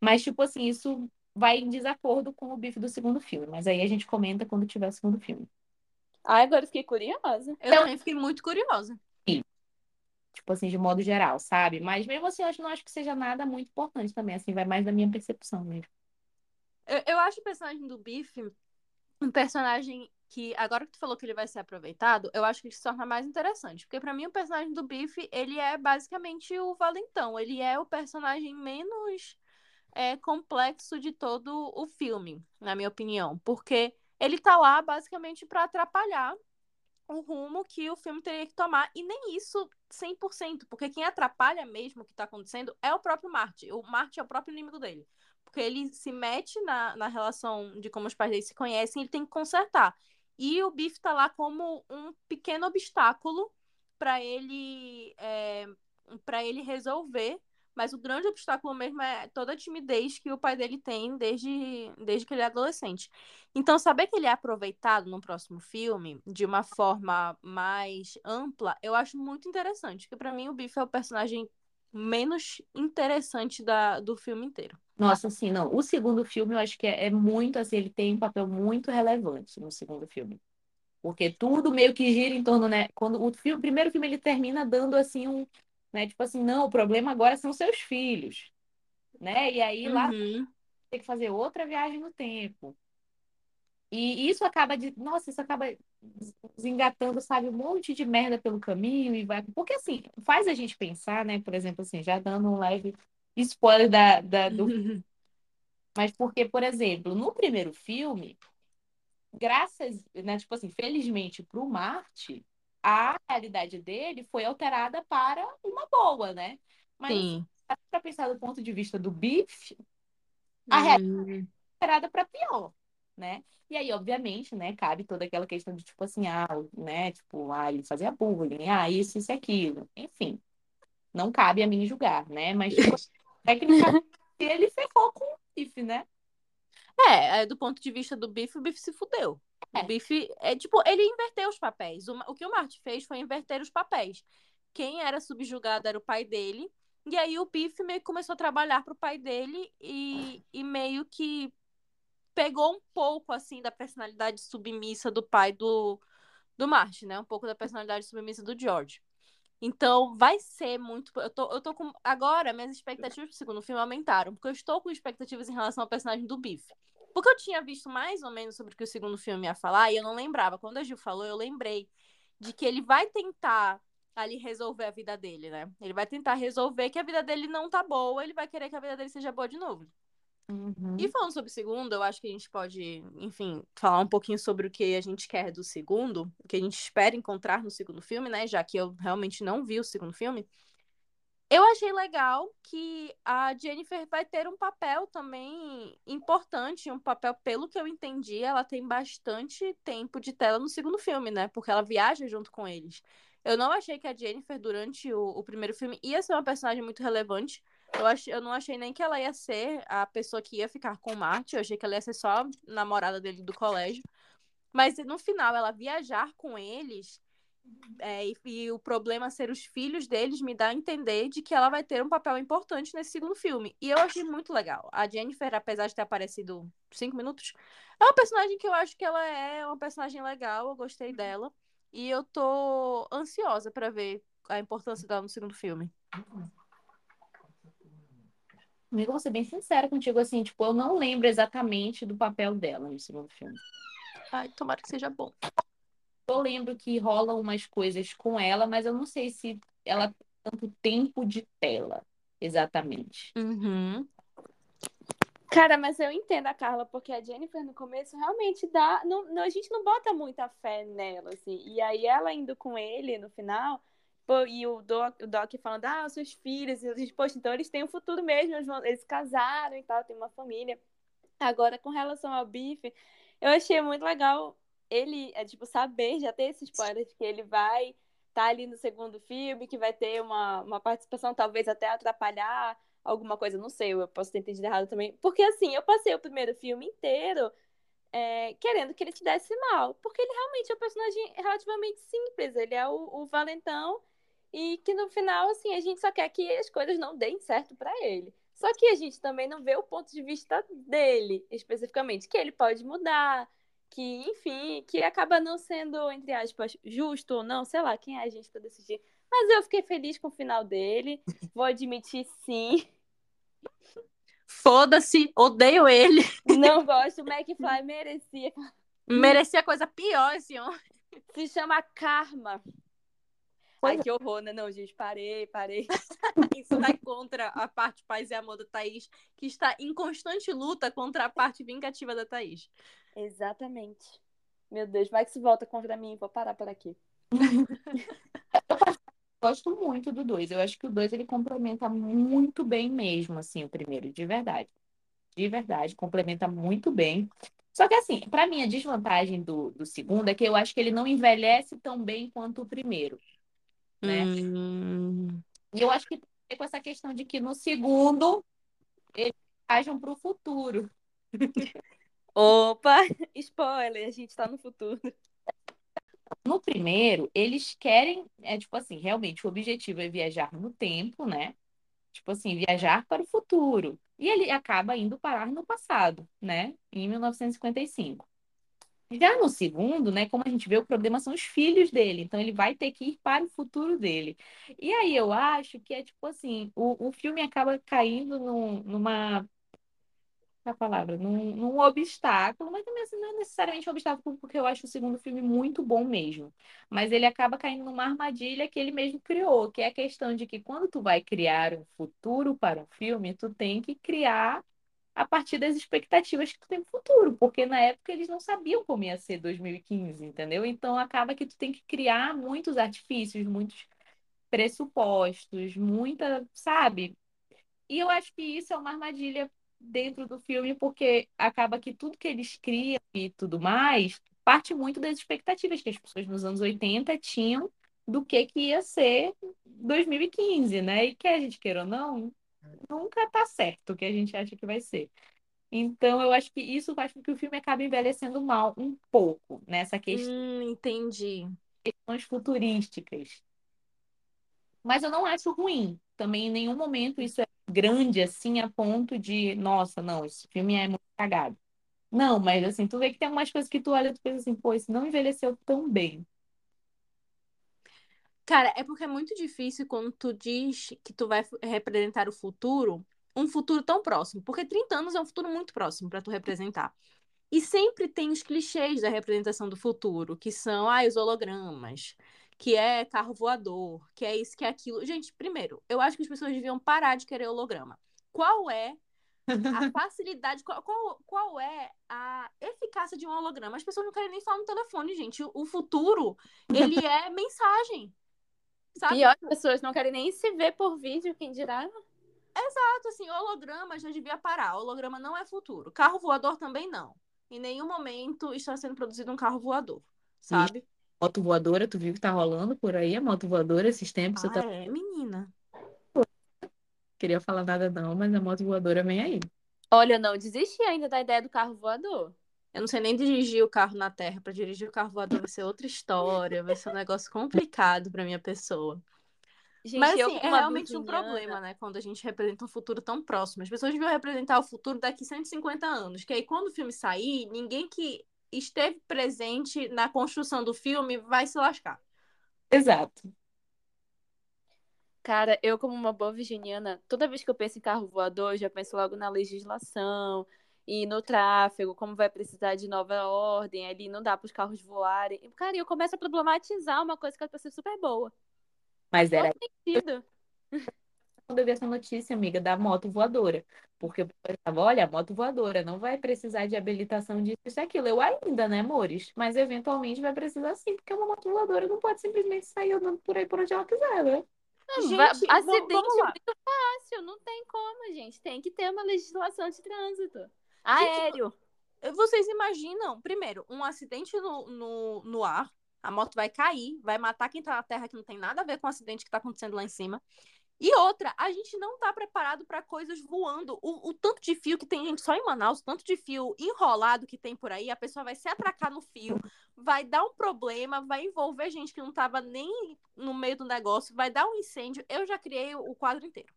Mas, tipo assim, isso vai em desacordo com o bife do segundo filme. Mas aí a gente comenta quando tiver o segundo filme. Ah, agora eu fiquei curiosa. Eu então, também fiquei muito curiosa. Tipo assim, de modo geral, sabe? Mas mesmo assim, eu não acho que seja nada muito importante também. Assim, vai mais da minha percepção mesmo. Eu, eu acho o personagem do Biff um personagem que, agora que tu falou que ele vai ser aproveitado, eu acho que ele se torna mais interessante. Porque para mim o personagem do Biff, ele é basicamente o Valentão. Ele é o personagem menos é, complexo de todo o filme, na minha opinião. Porque ele tá lá basicamente para atrapalhar o rumo que o filme teria que tomar. E nem isso 100%, porque quem atrapalha mesmo o que tá acontecendo é o próprio Marty. O Marty é o próprio inimigo dele. Porque ele se mete na, na relação de como os pais dele se conhecem ele tem que consertar. E o Biff tá lá como um pequeno obstáculo para ele é, para ele resolver mas o grande obstáculo mesmo é toda a timidez que o pai dele tem desde, desde que ele é adolescente. Então, saber que ele é aproveitado no próximo filme de uma forma mais ampla, eu acho muito interessante. Porque para mim o Biff é o personagem menos interessante da, do filme inteiro. Nossa, assim, não. O segundo filme eu acho que é, é muito assim, ele tem um papel muito relevante no segundo filme. Porque tudo meio que gira em torno, né? Quando o, filme, o primeiro filme ele termina dando assim um, né? Tipo assim, não, o problema agora são seus filhos, né? E aí lá uhum. tem que fazer outra viagem no tempo. E isso acaba de, nossa, isso acaba desengatando, sabe, um monte de merda pelo caminho e vai, porque assim, faz a gente pensar, né, por exemplo, assim, já dando um leve spoiler da, da do mas porque, por exemplo, no primeiro filme, graças, né, tipo assim, felizmente para o Marte, a realidade dele foi alterada para uma boa, né? Mas para pensar do ponto de vista do Biff, a hum. realidade foi alterada para pior, né? E aí, obviamente, né, cabe toda aquela questão de tipo assim, ah, né, tipo, ah, ele fazia bullying, ah, isso, isso e aquilo. Enfim, não cabe a mim julgar, né? Mas tipo, tecnicamente ele ferrou com o Biff, né? É, do ponto de vista do Biff, o Biff se fudeu. É. O Biff, é, tipo, ele inverteu os papéis. O, o que o Marty fez foi inverter os papéis. Quem era subjugado era o pai dele. E aí o Biff meio que começou a trabalhar pro pai dele e, e meio que pegou um pouco, assim, da personalidade submissa do pai do, do Marty, né? Um pouco da personalidade submissa do George. Então, vai ser muito. Eu tô, eu tô com. Agora, minhas expectativas pro segundo filme aumentaram, porque eu estou com expectativas em relação ao personagem do Biff. Porque eu tinha visto mais ou menos sobre o que o segundo filme ia falar e eu não lembrava. Quando a Gil falou, eu lembrei de que ele vai tentar ali resolver a vida dele, né? Ele vai tentar resolver que a vida dele não tá boa, ele vai querer que a vida dele seja boa de novo. Uhum. E falando sobre o segundo, eu acho que a gente pode, enfim, falar um pouquinho sobre o que a gente quer do segundo, o que a gente espera encontrar no segundo filme, né? Já que eu realmente não vi o segundo filme. Eu achei legal que a Jennifer vai ter um papel também importante, um papel, pelo que eu entendi, ela tem bastante tempo de tela no segundo filme, né? Porque ela viaja junto com eles. Eu não achei que a Jennifer, durante o, o primeiro filme, ia ser uma personagem muito relevante. Eu, ach, eu não achei nem que ela ia ser a pessoa que ia ficar com o Marty. Eu achei que ela ia ser só namorada dele do colégio. Mas no final, ela viajar com eles é, e, e, o problema ser os filhos deles me dá a entender de que ela vai ter um papel importante nesse segundo filme. E eu achei muito legal. A Jennifer, apesar de ter aparecido cinco minutos, é uma personagem que eu acho que ela é uma personagem legal, eu gostei dela. E eu tô ansiosa para ver a importância dela no segundo filme. Amigo, vou ser bem sincera contigo, assim, tipo, eu não lembro exatamente do papel dela no segundo filme. Ai, tomara que seja bom. Eu lembro que rolam umas coisas com ela, mas eu não sei se ela tem tanto tempo de tela, exatamente. Uhum. Cara, mas eu entendo a Carla, porque a Jennifer no começo realmente dá. Não, não, a gente não bota muita fé nela, assim. E aí ela indo com ele no final, pô, e o Doc, o Doc falando, ah, seus filhos, e a gente, poxa, então eles têm um futuro mesmo, eles, vão, eles casaram e tal, tem uma família. Agora, com relação ao bife, eu achei muito legal ele, é tipo, saber, já ter esse spoiler de que ele vai estar tá ali no segundo filme, que vai ter uma, uma participação, talvez até atrapalhar alguma coisa, não sei, eu posso ter entendido errado também. Porque assim, eu passei o primeiro filme inteiro é, querendo que ele se desse mal. Porque ele realmente é um personagem relativamente simples. Ele é o, o valentão e que no final, assim, a gente só quer que as coisas não deem certo para ele. Só que a gente também não vê o ponto de vista dele, especificamente, que ele pode mudar, que, enfim, que acaba não sendo, entre aspas, justo ou não, sei lá, quem é a gente para decidir. Mas eu fiquei feliz com o final dele, vou admitir sim. Foda-se, odeio ele. Não gosto, o McFly merecia. Merecia coisa pior esse homem. Se chama Karma. Ai, que horror, né? Não, gente, parei, parei. Isso vai contra a parte paz e amor da Thaís, que está em constante luta contra a parte vingativa da Thaís. Exatamente. Meu Deus, vai que se volta contra mim, vou parar por aqui. gosto muito do 2. Eu acho que o 2 ele complementa muito bem mesmo, assim, o primeiro, de verdade. De verdade, complementa muito bem. Só que, assim, para mim, a desvantagem do, do segundo é que eu acho que ele não envelhece tão bem quanto o primeiro. Né? Hum... E eu acho que tem com essa questão de que no segundo eles viajam para o futuro. Opa, spoiler, a gente está no futuro. No primeiro, eles querem, é tipo assim, realmente o objetivo é viajar no tempo, né? Tipo assim, viajar para o futuro. E ele acaba indo parar no passado, né? Em 1955. Já no segundo, né, como a gente vê, o problema são os filhos dele. Então ele vai ter que ir para o futuro dele. E aí eu acho que é tipo assim, o, o filme acaba caindo num, numa a palavra, num, num obstáculo, mas também assim, não é necessariamente um obstáculo, porque eu acho o segundo filme muito bom mesmo. Mas ele acaba caindo numa armadilha que ele mesmo criou, que é a questão de que quando tu vai criar um futuro para um filme, tu tem que criar a partir das expectativas que tu tem no futuro, porque na época eles não sabiam como ia ser 2015, entendeu? Então acaba que tu tem que criar muitos artifícios, muitos pressupostos, muita, sabe? E eu acho que isso é uma armadilha dentro do filme, porque acaba que tudo que eles criam e tudo mais parte muito das expectativas que as pessoas nos anos 80 tinham do que, que ia ser 2015, né? E que a gente queira ou não, nunca tá certo o que a gente acha que vai ser. Então, eu acho que isso faz com que o filme acabe envelhecendo mal um pouco nessa questão. Hum, entendi. Questões futurísticas. Mas eu não acho ruim. Também em nenhum momento isso é grande assim a ponto de, nossa, não, esse filme é muito cagado. Não, mas assim, tu vê que tem algumas coisas que tu olha e tu pensa assim, pô, isso não envelheceu tão bem. Cara, é porque é muito difícil quando tu diz que tu vai representar o futuro, um futuro tão próximo. Porque 30 anos é um futuro muito próximo para tu representar. E sempre tem os clichês da representação do futuro, que são ah, os hologramas, que é carro voador, que é isso, que é aquilo. Gente, primeiro, eu acho que as pessoas deviam parar de querer holograma. Qual é a facilidade, qual, qual, qual é a eficácia de um holograma? As pessoas não querem nem falar no telefone, gente. O, o futuro, ele é mensagem. Sabe? Pior, as pessoas não querem nem se ver por vídeo, quem dirá? Exato, assim, holograma já devia parar. Holograma não é futuro. Carro voador também não. Em nenhum momento está sendo produzido um carro voador, sabe? moto voadora, tu viu que tá rolando por aí a moto voadora esses tempos? Ah, tá... é, menina. Queria falar nada não, mas a moto voadora vem aí. Olha, não desisti ainda da ideia do carro voador. Eu não sei nem dirigir o carro na terra. Para dirigir o carro voador vai ser outra história, vai ser um negócio complicado para minha pessoa. Gente, Mas assim, é realmente um problema, né? Quando a gente representa um futuro tão próximo. As pessoas deviam representar o futuro daqui 150 anos. Que aí, quando o filme sair, ninguém que esteve presente na construção do filme vai se lascar. Exato. Cara, eu, como uma boa virginiana, toda vez que eu penso em carro voador, eu já penso logo na legislação e no tráfego, como vai precisar de nova ordem, ali não dá para os carros voarem. Cara, eu começo a problematizar uma coisa que é para ser super boa. Mas era. Sentido quando eu vi essa notícia, amiga, da moto voadora. Porque eu pensava, olha, a moto voadora não vai precisar de habilitação disso e aquilo. Eu ainda, né, amores? Mas eventualmente vai precisar sim, porque uma moto voadora não pode simplesmente sair andando por aí por onde ela quiser, né? Não, gente, acidente vamos, muito fácil, não tem como, gente. Tem que ter uma legislação de trânsito. Aéreo. Vocês imaginam, primeiro, um acidente no, no, no ar, a moto vai cair, vai matar quem tá na terra que não tem nada a ver com o acidente que tá acontecendo lá em cima. E outra, a gente não tá preparado para coisas voando. O, o, tanto de fio que tem gente só em Manaus, o tanto de fio enrolado que tem por aí, a pessoa vai se atracar no fio, vai dar um problema, vai envolver gente que não tava nem no meio do negócio, vai dar um incêndio. Eu já criei o quadro inteiro.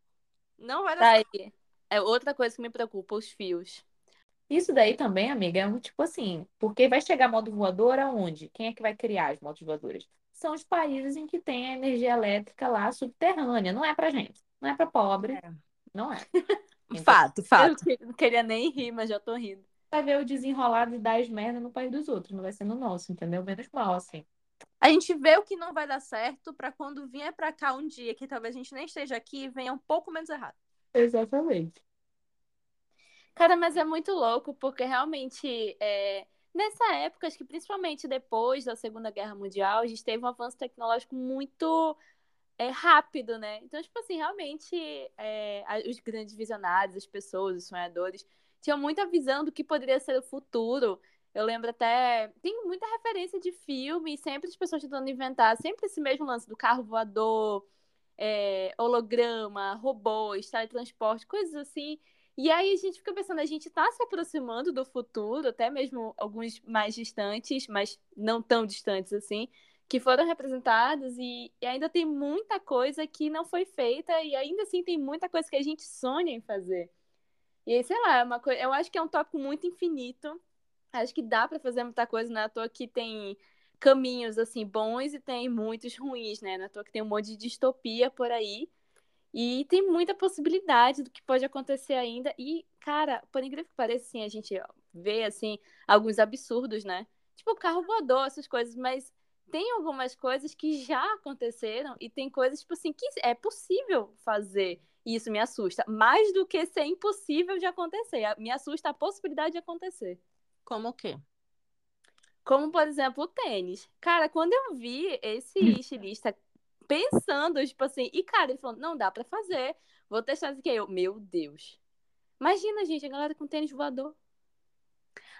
Não vai dar tá certo. É outra coisa que me preocupa, os fios. Isso daí também, amiga, é um tipo assim, porque vai chegar modo voador aonde? Quem é que vai criar as motos voadoras? São os países em que tem a energia elétrica lá subterrânea. Não é pra gente. Não é pra pobre. É. Não é. Então, fato, fato. Eu não queria nem rir, mas já tô rindo. Vai ver o desenrolado e dar as merda no país dos outros. Não vai ser no nosso, entendeu? Menos mal, assim. A gente vê o que não vai dar certo para quando vier para cá um dia que talvez a gente nem esteja aqui, venha um pouco menos errado. Exatamente. Cara, mas é muito louco, porque realmente, é, nessa época, acho que principalmente depois da Segunda Guerra Mundial, a gente teve um avanço tecnológico muito é, rápido, né? Então, tipo assim, realmente, é, os grandes visionários, as pessoas, os sonhadores, tinham muita visão do que poderia ser o futuro. Eu lembro até. Tem muita referência de filme, sempre as pessoas tentando inventar, sempre esse mesmo lance do carro voador, é, holograma, robôs, teletransporte, coisas assim. E aí a gente fica pensando, a gente está se aproximando do futuro, até mesmo alguns mais distantes, mas não tão distantes assim, que foram representados e, e, ainda tem muita coisa que não foi feita e ainda assim tem muita coisa que a gente sonha em fazer. E aí, sei lá, é uma coisa, eu acho que é um tópico muito infinito. Acho que dá para fazer muita coisa, não é à toa que tem caminhos assim bons e tem muitos ruins, né? Não é toa que tem um monte de distopia por aí. E tem muita possibilidade do que pode acontecer ainda. E, cara, por incrível que pareça, assim, a gente vê, assim, alguns absurdos, né? Tipo, carro voador, essas coisas, mas tem algumas coisas que já aconteceram e tem coisas, tipo assim, que é possível fazer. E isso me assusta. Mais do que ser impossível de acontecer. Me assusta a possibilidade de acontecer. Como o quê? Como, por exemplo, o tênis. Cara, quando eu vi esse estilista pensando, tipo assim, e cara, ele falou, não dá pra fazer, vou testar isso aqui. Eu, meu Deus. Imagina, gente, a galera com tênis voador.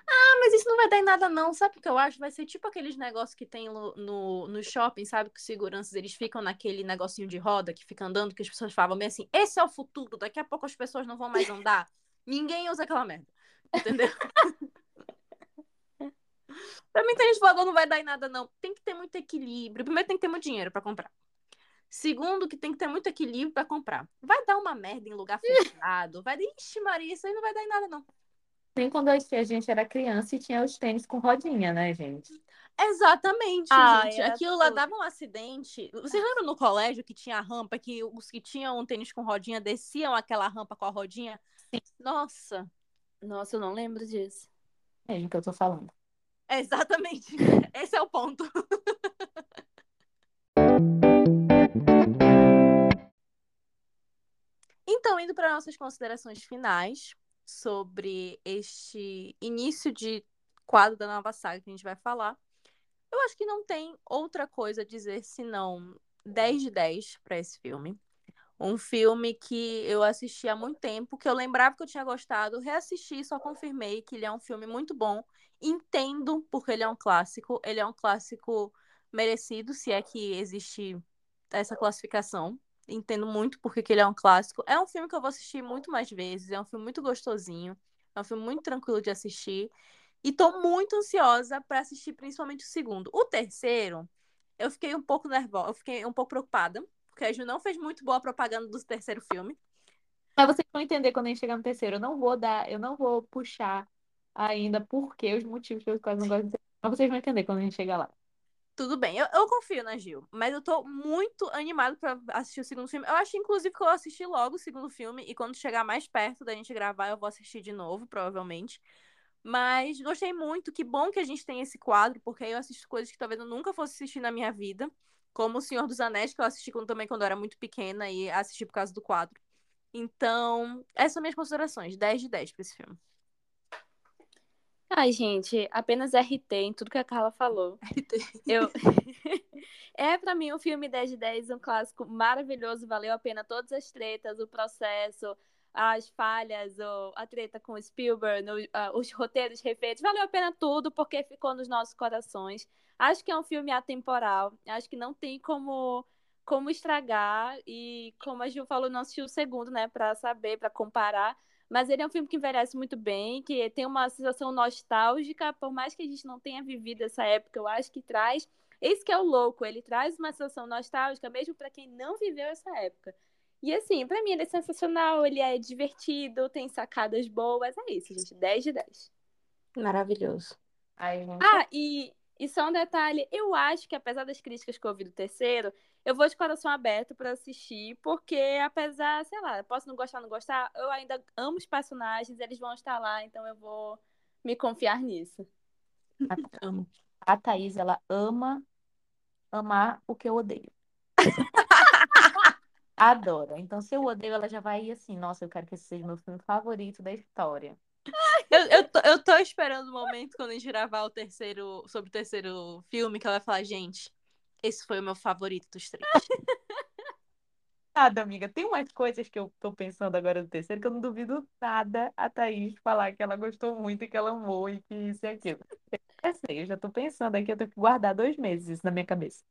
Ah, mas isso não vai dar em nada, não. Sabe o que eu acho? Vai ser tipo aqueles negócios que tem no, no, no shopping, sabe? Que os seguranças eles ficam naquele negocinho de roda que fica andando, que as pessoas falam bem assim: esse é o futuro, daqui a pouco as pessoas não vão mais andar. Ninguém usa aquela merda. Entendeu? pra mim, tênis voador não vai dar em nada, não. Tem que ter muito equilíbrio. Primeiro, tem que ter muito dinheiro para comprar. Segundo, que tem que ter muito equilíbrio para comprar. Vai dar uma merda em lugar fechado. vai. Ixi, Maria, isso aí não vai dar em nada, não. Nem quando a gente era criança e tinha os tênis com rodinha, né, gente? Exatamente, ah, gente. Aquilo lá dava um acidente. Vocês lembram no colégio que tinha a rampa, que os que tinham um tênis com rodinha desciam aquela rampa com a rodinha? Sim. Nossa. Nossa, eu não lembro disso. É o que eu tô falando. É exatamente. Esse é o ponto. Então, indo para nossas considerações finais sobre este início de quadro da nova saga que a gente vai falar, eu acho que não tem outra coisa a dizer senão 10 de 10 para esse filme. Um filme que eu assisti há muito tempo, que eu lembrava que eu tinha gostado, reassisti, só confirmei que ele é um filme muito bom. Entendo porque ele é um clássico, ele é um clássico merecido, se é que existe essa classificação entendo muito porque ele é um clássico. É um filme que eu vou assistir muito mais vezes, é um filme muito gostosinho, é um filme muito tranquilo de assistir. E tô muito ansiosa para assistir principalmente o segundo. O terceiro, eu fiquei um pouco nervosa, eu fiquei um pouco preocupada, porque a Ju não fez muito boa propaganda do terceiro filme. Mas vocês vão entender quando a gente chegar no terceiro. Eu não vou dar, eu não vou puxar ainda porque os motivos pelos quais eu não gosto de Mas vocês vão entender quando a gente chegar lá. Tudo bem, eu, eu confio na Gil, mas eu tô muito animado para assistir o segundo filme. Eu acho, inclusive, que eu assisti logo o segundo filme, e quando chegar mais perto da gente gravar, eu vou assistir de novo, provavelmente. Mas gostei muito, que bom que a gente tem esse quadro, porque aí eu assisto coisas que talvez eu nunca fosse assistir na minha vida, como O Senhor dos Anéis, que eu assisti também quando eu era muito pequena e assisti por causa do quadro. Então, essas são minhas considerações, 10 de 10 para esse filme. Ai, gente, apenas RT em tudo que a Carla falou. RT. Eu... é para mim um filme 10 de 10, um clássico maravilhoso, valeu a pena todas as tretas, o processo, as falhas, a treta com o Spielberg, os roteiros refeitos, valeu a pena tudo porque ficou nos nossos corações. Acho que é um filme atemporal, acho que não tem como como estragar e como a Gil falou, não assistiu o segundo, né, para saber, para comparar. Mas ele é um filme que envelhece muito bem, que tem uma sensação nostálgica, por mais que a gente não tenha vivido essa época, eu acho que traz. Esse que é o louco, ele traz uma sensação nostálgica, mesmo para quem não viveu essa época. E assim, para mim ele é sensacional, ele é divertido, tem sacadas boas, é isso, gente, 10 de 10. Maravilhoso. Ai, ah, e, e só um detalhe, eu acho que apesar das críticas que eu ouvi do terceiro, eu vou de coração aberto para assistir, porque apesar, sei lá, posso não gostar, não gostar, eu ainda amo os personagens, eles vão estar lá, então eu vou me confiar nisso. Amo. A Thaís, ela ama amar o que eu odeio. Adora. Então, se eu odeio, ela já vai ir assim, nossa, eu quero que esse seja meu filme favorito da história. Eu, eu, tô, eu tô esperando o momento quando a gente gravar o terceiro, sobre o terceiro filme, que ela vai falar, gente, esse foi o meu favorito dos três. Nada, amiga. Tem umas coisas que eu tô pensando agora no terceiro que eu não duvido nada a Thaís falar que ela gostou muito e que ela amou e que isso e aquilo. Eu sei, eu já tô pensando aqui, eu tenho que guardar dois meses isso na minha cabeça.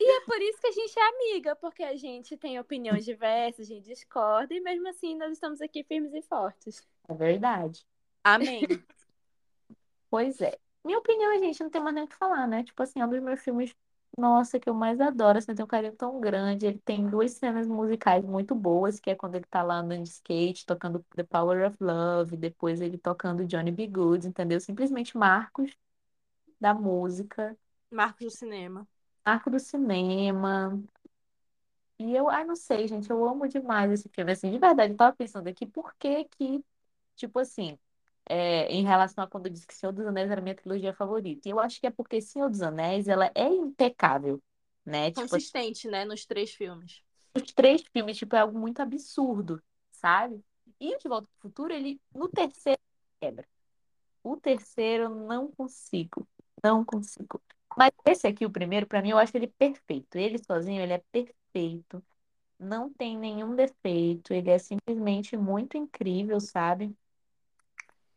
E é por isso que a gente é amiga, porque a gente tem opiniões diversas, a gente discorda, e mesmo assim nós estamos aqui firmes e fortes. É verdade. Amém. Pois é. Minha opinião, a gente não tem mais nem o que falar, né? Tipo assim, é um dos meus filmes, nossa, que eu mais adoro, assim, tem um carinho tão grande. Ele tem duas cenas musicais muito boas, que é quando ele tá lá andando de skate, tocando The Power of Love, depois ele tocando Johnny B. Good, entendeu? Simplesmente marcos da música. Marcos do cinema. Marco do cinema. E eu, ai, não sei, gente, eu amo demais esse filme. Assim, de verdade, eu tava pensando aqui, por que que, tipo assim, é, em relação a quando eu disse que Senhor dos Anéis era minha trilogia favorita. E eu acho que é porque Senhor dos Anéis, ela é impecável, né? Tipo, Consistente, tipo, né? Nos três filmes. Os três filmes, tipo, é algo muito absurdo, sabe? E o De Volta pro Futuro, ele, no terceiro, quebra. O terceiro, eu não consigo. Não consigo. Mas esse aqui, o primeiro, para mim, eu acho ele perfeito. Ele sozinho, ele é perfeito. Não tem nenhum defeito. Ele é simplesmente muito incrível, sabe?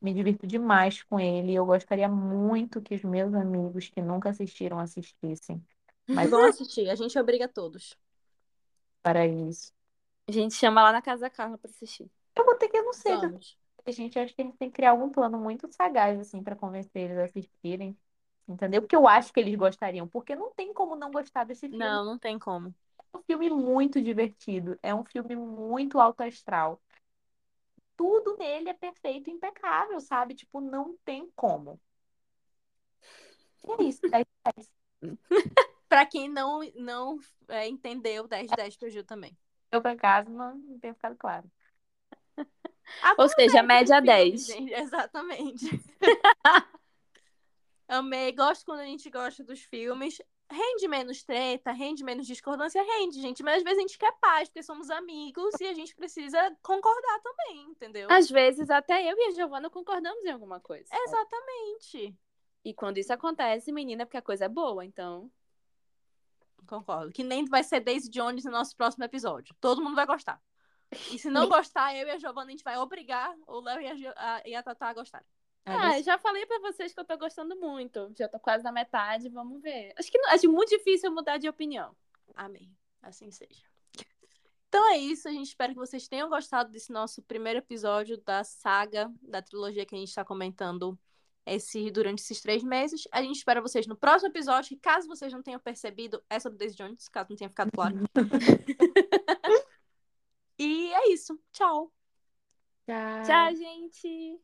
Me divirto demais com ele. Eu gostaria muito que os meus amigos que nunca assistiram assistissem. Mas vão assistir. A gente obriga todos. Para isso. A gente chama lá na casa da Carla para assistir. Eu vou ter que, eu não sei. Vamos. A gente acho que a gente tem que criar algum plano muito sagaz, assim, para convencer eles a assistirem. Entendeu? Porque eu acho que eles gostariam. Porque não tem como não gostar desse filme. Não, não tem como. É um filme muito divertido. É um filme muito alto astral. Tudo nele é perfeito, impecável, sabe? Tipo, não tem como. é isso, 10 de 10. pra quem não, não é, entendeu, 10 de 10 pro Gil também. Eu, por acaso, não, não tenho ficado claro. Ou seja, média 10. Gente, exatamente. Amei, gosto quando a gente gosta dos filmes. Rende menos treta, rende menos discordância, rende, gente. Mas às vezes a gente quer paz, porque somos amigos e a gente precisa concordar também, entendeu? Às vezes até eu e a Giovana concordamos em alguma coisa. Exatamente. E quando isso acontece, menina, porque a coisa é boa, então. Concordo. Que nem vai ser Daisy Jones no nosso próximo episódio. Todo mundo vai gostar. E se não gostar, eu e a Giovana, a gente vai obrigar o Léo e a, a, e a Tatá a gostar. Ah, já falei para vocês que eu tô gostando muito. Já tô quase na metade, vamos ver. Acho que não, acho muito difícil mudar de opinião. Amém. Assim seja. Então é isso, a gente espera que vocês tenham gostado desse nosso primeiro episódio da saga, da trilogia que a gente está comentando esse, durante esses três meses. A gente espera vocês no próximo episódio, que caso vocês não tenham percebido, é sobre Daisy Jones, caso não tenha ficado claro. e é isso. Tchau. Tchau. Tchau, gente.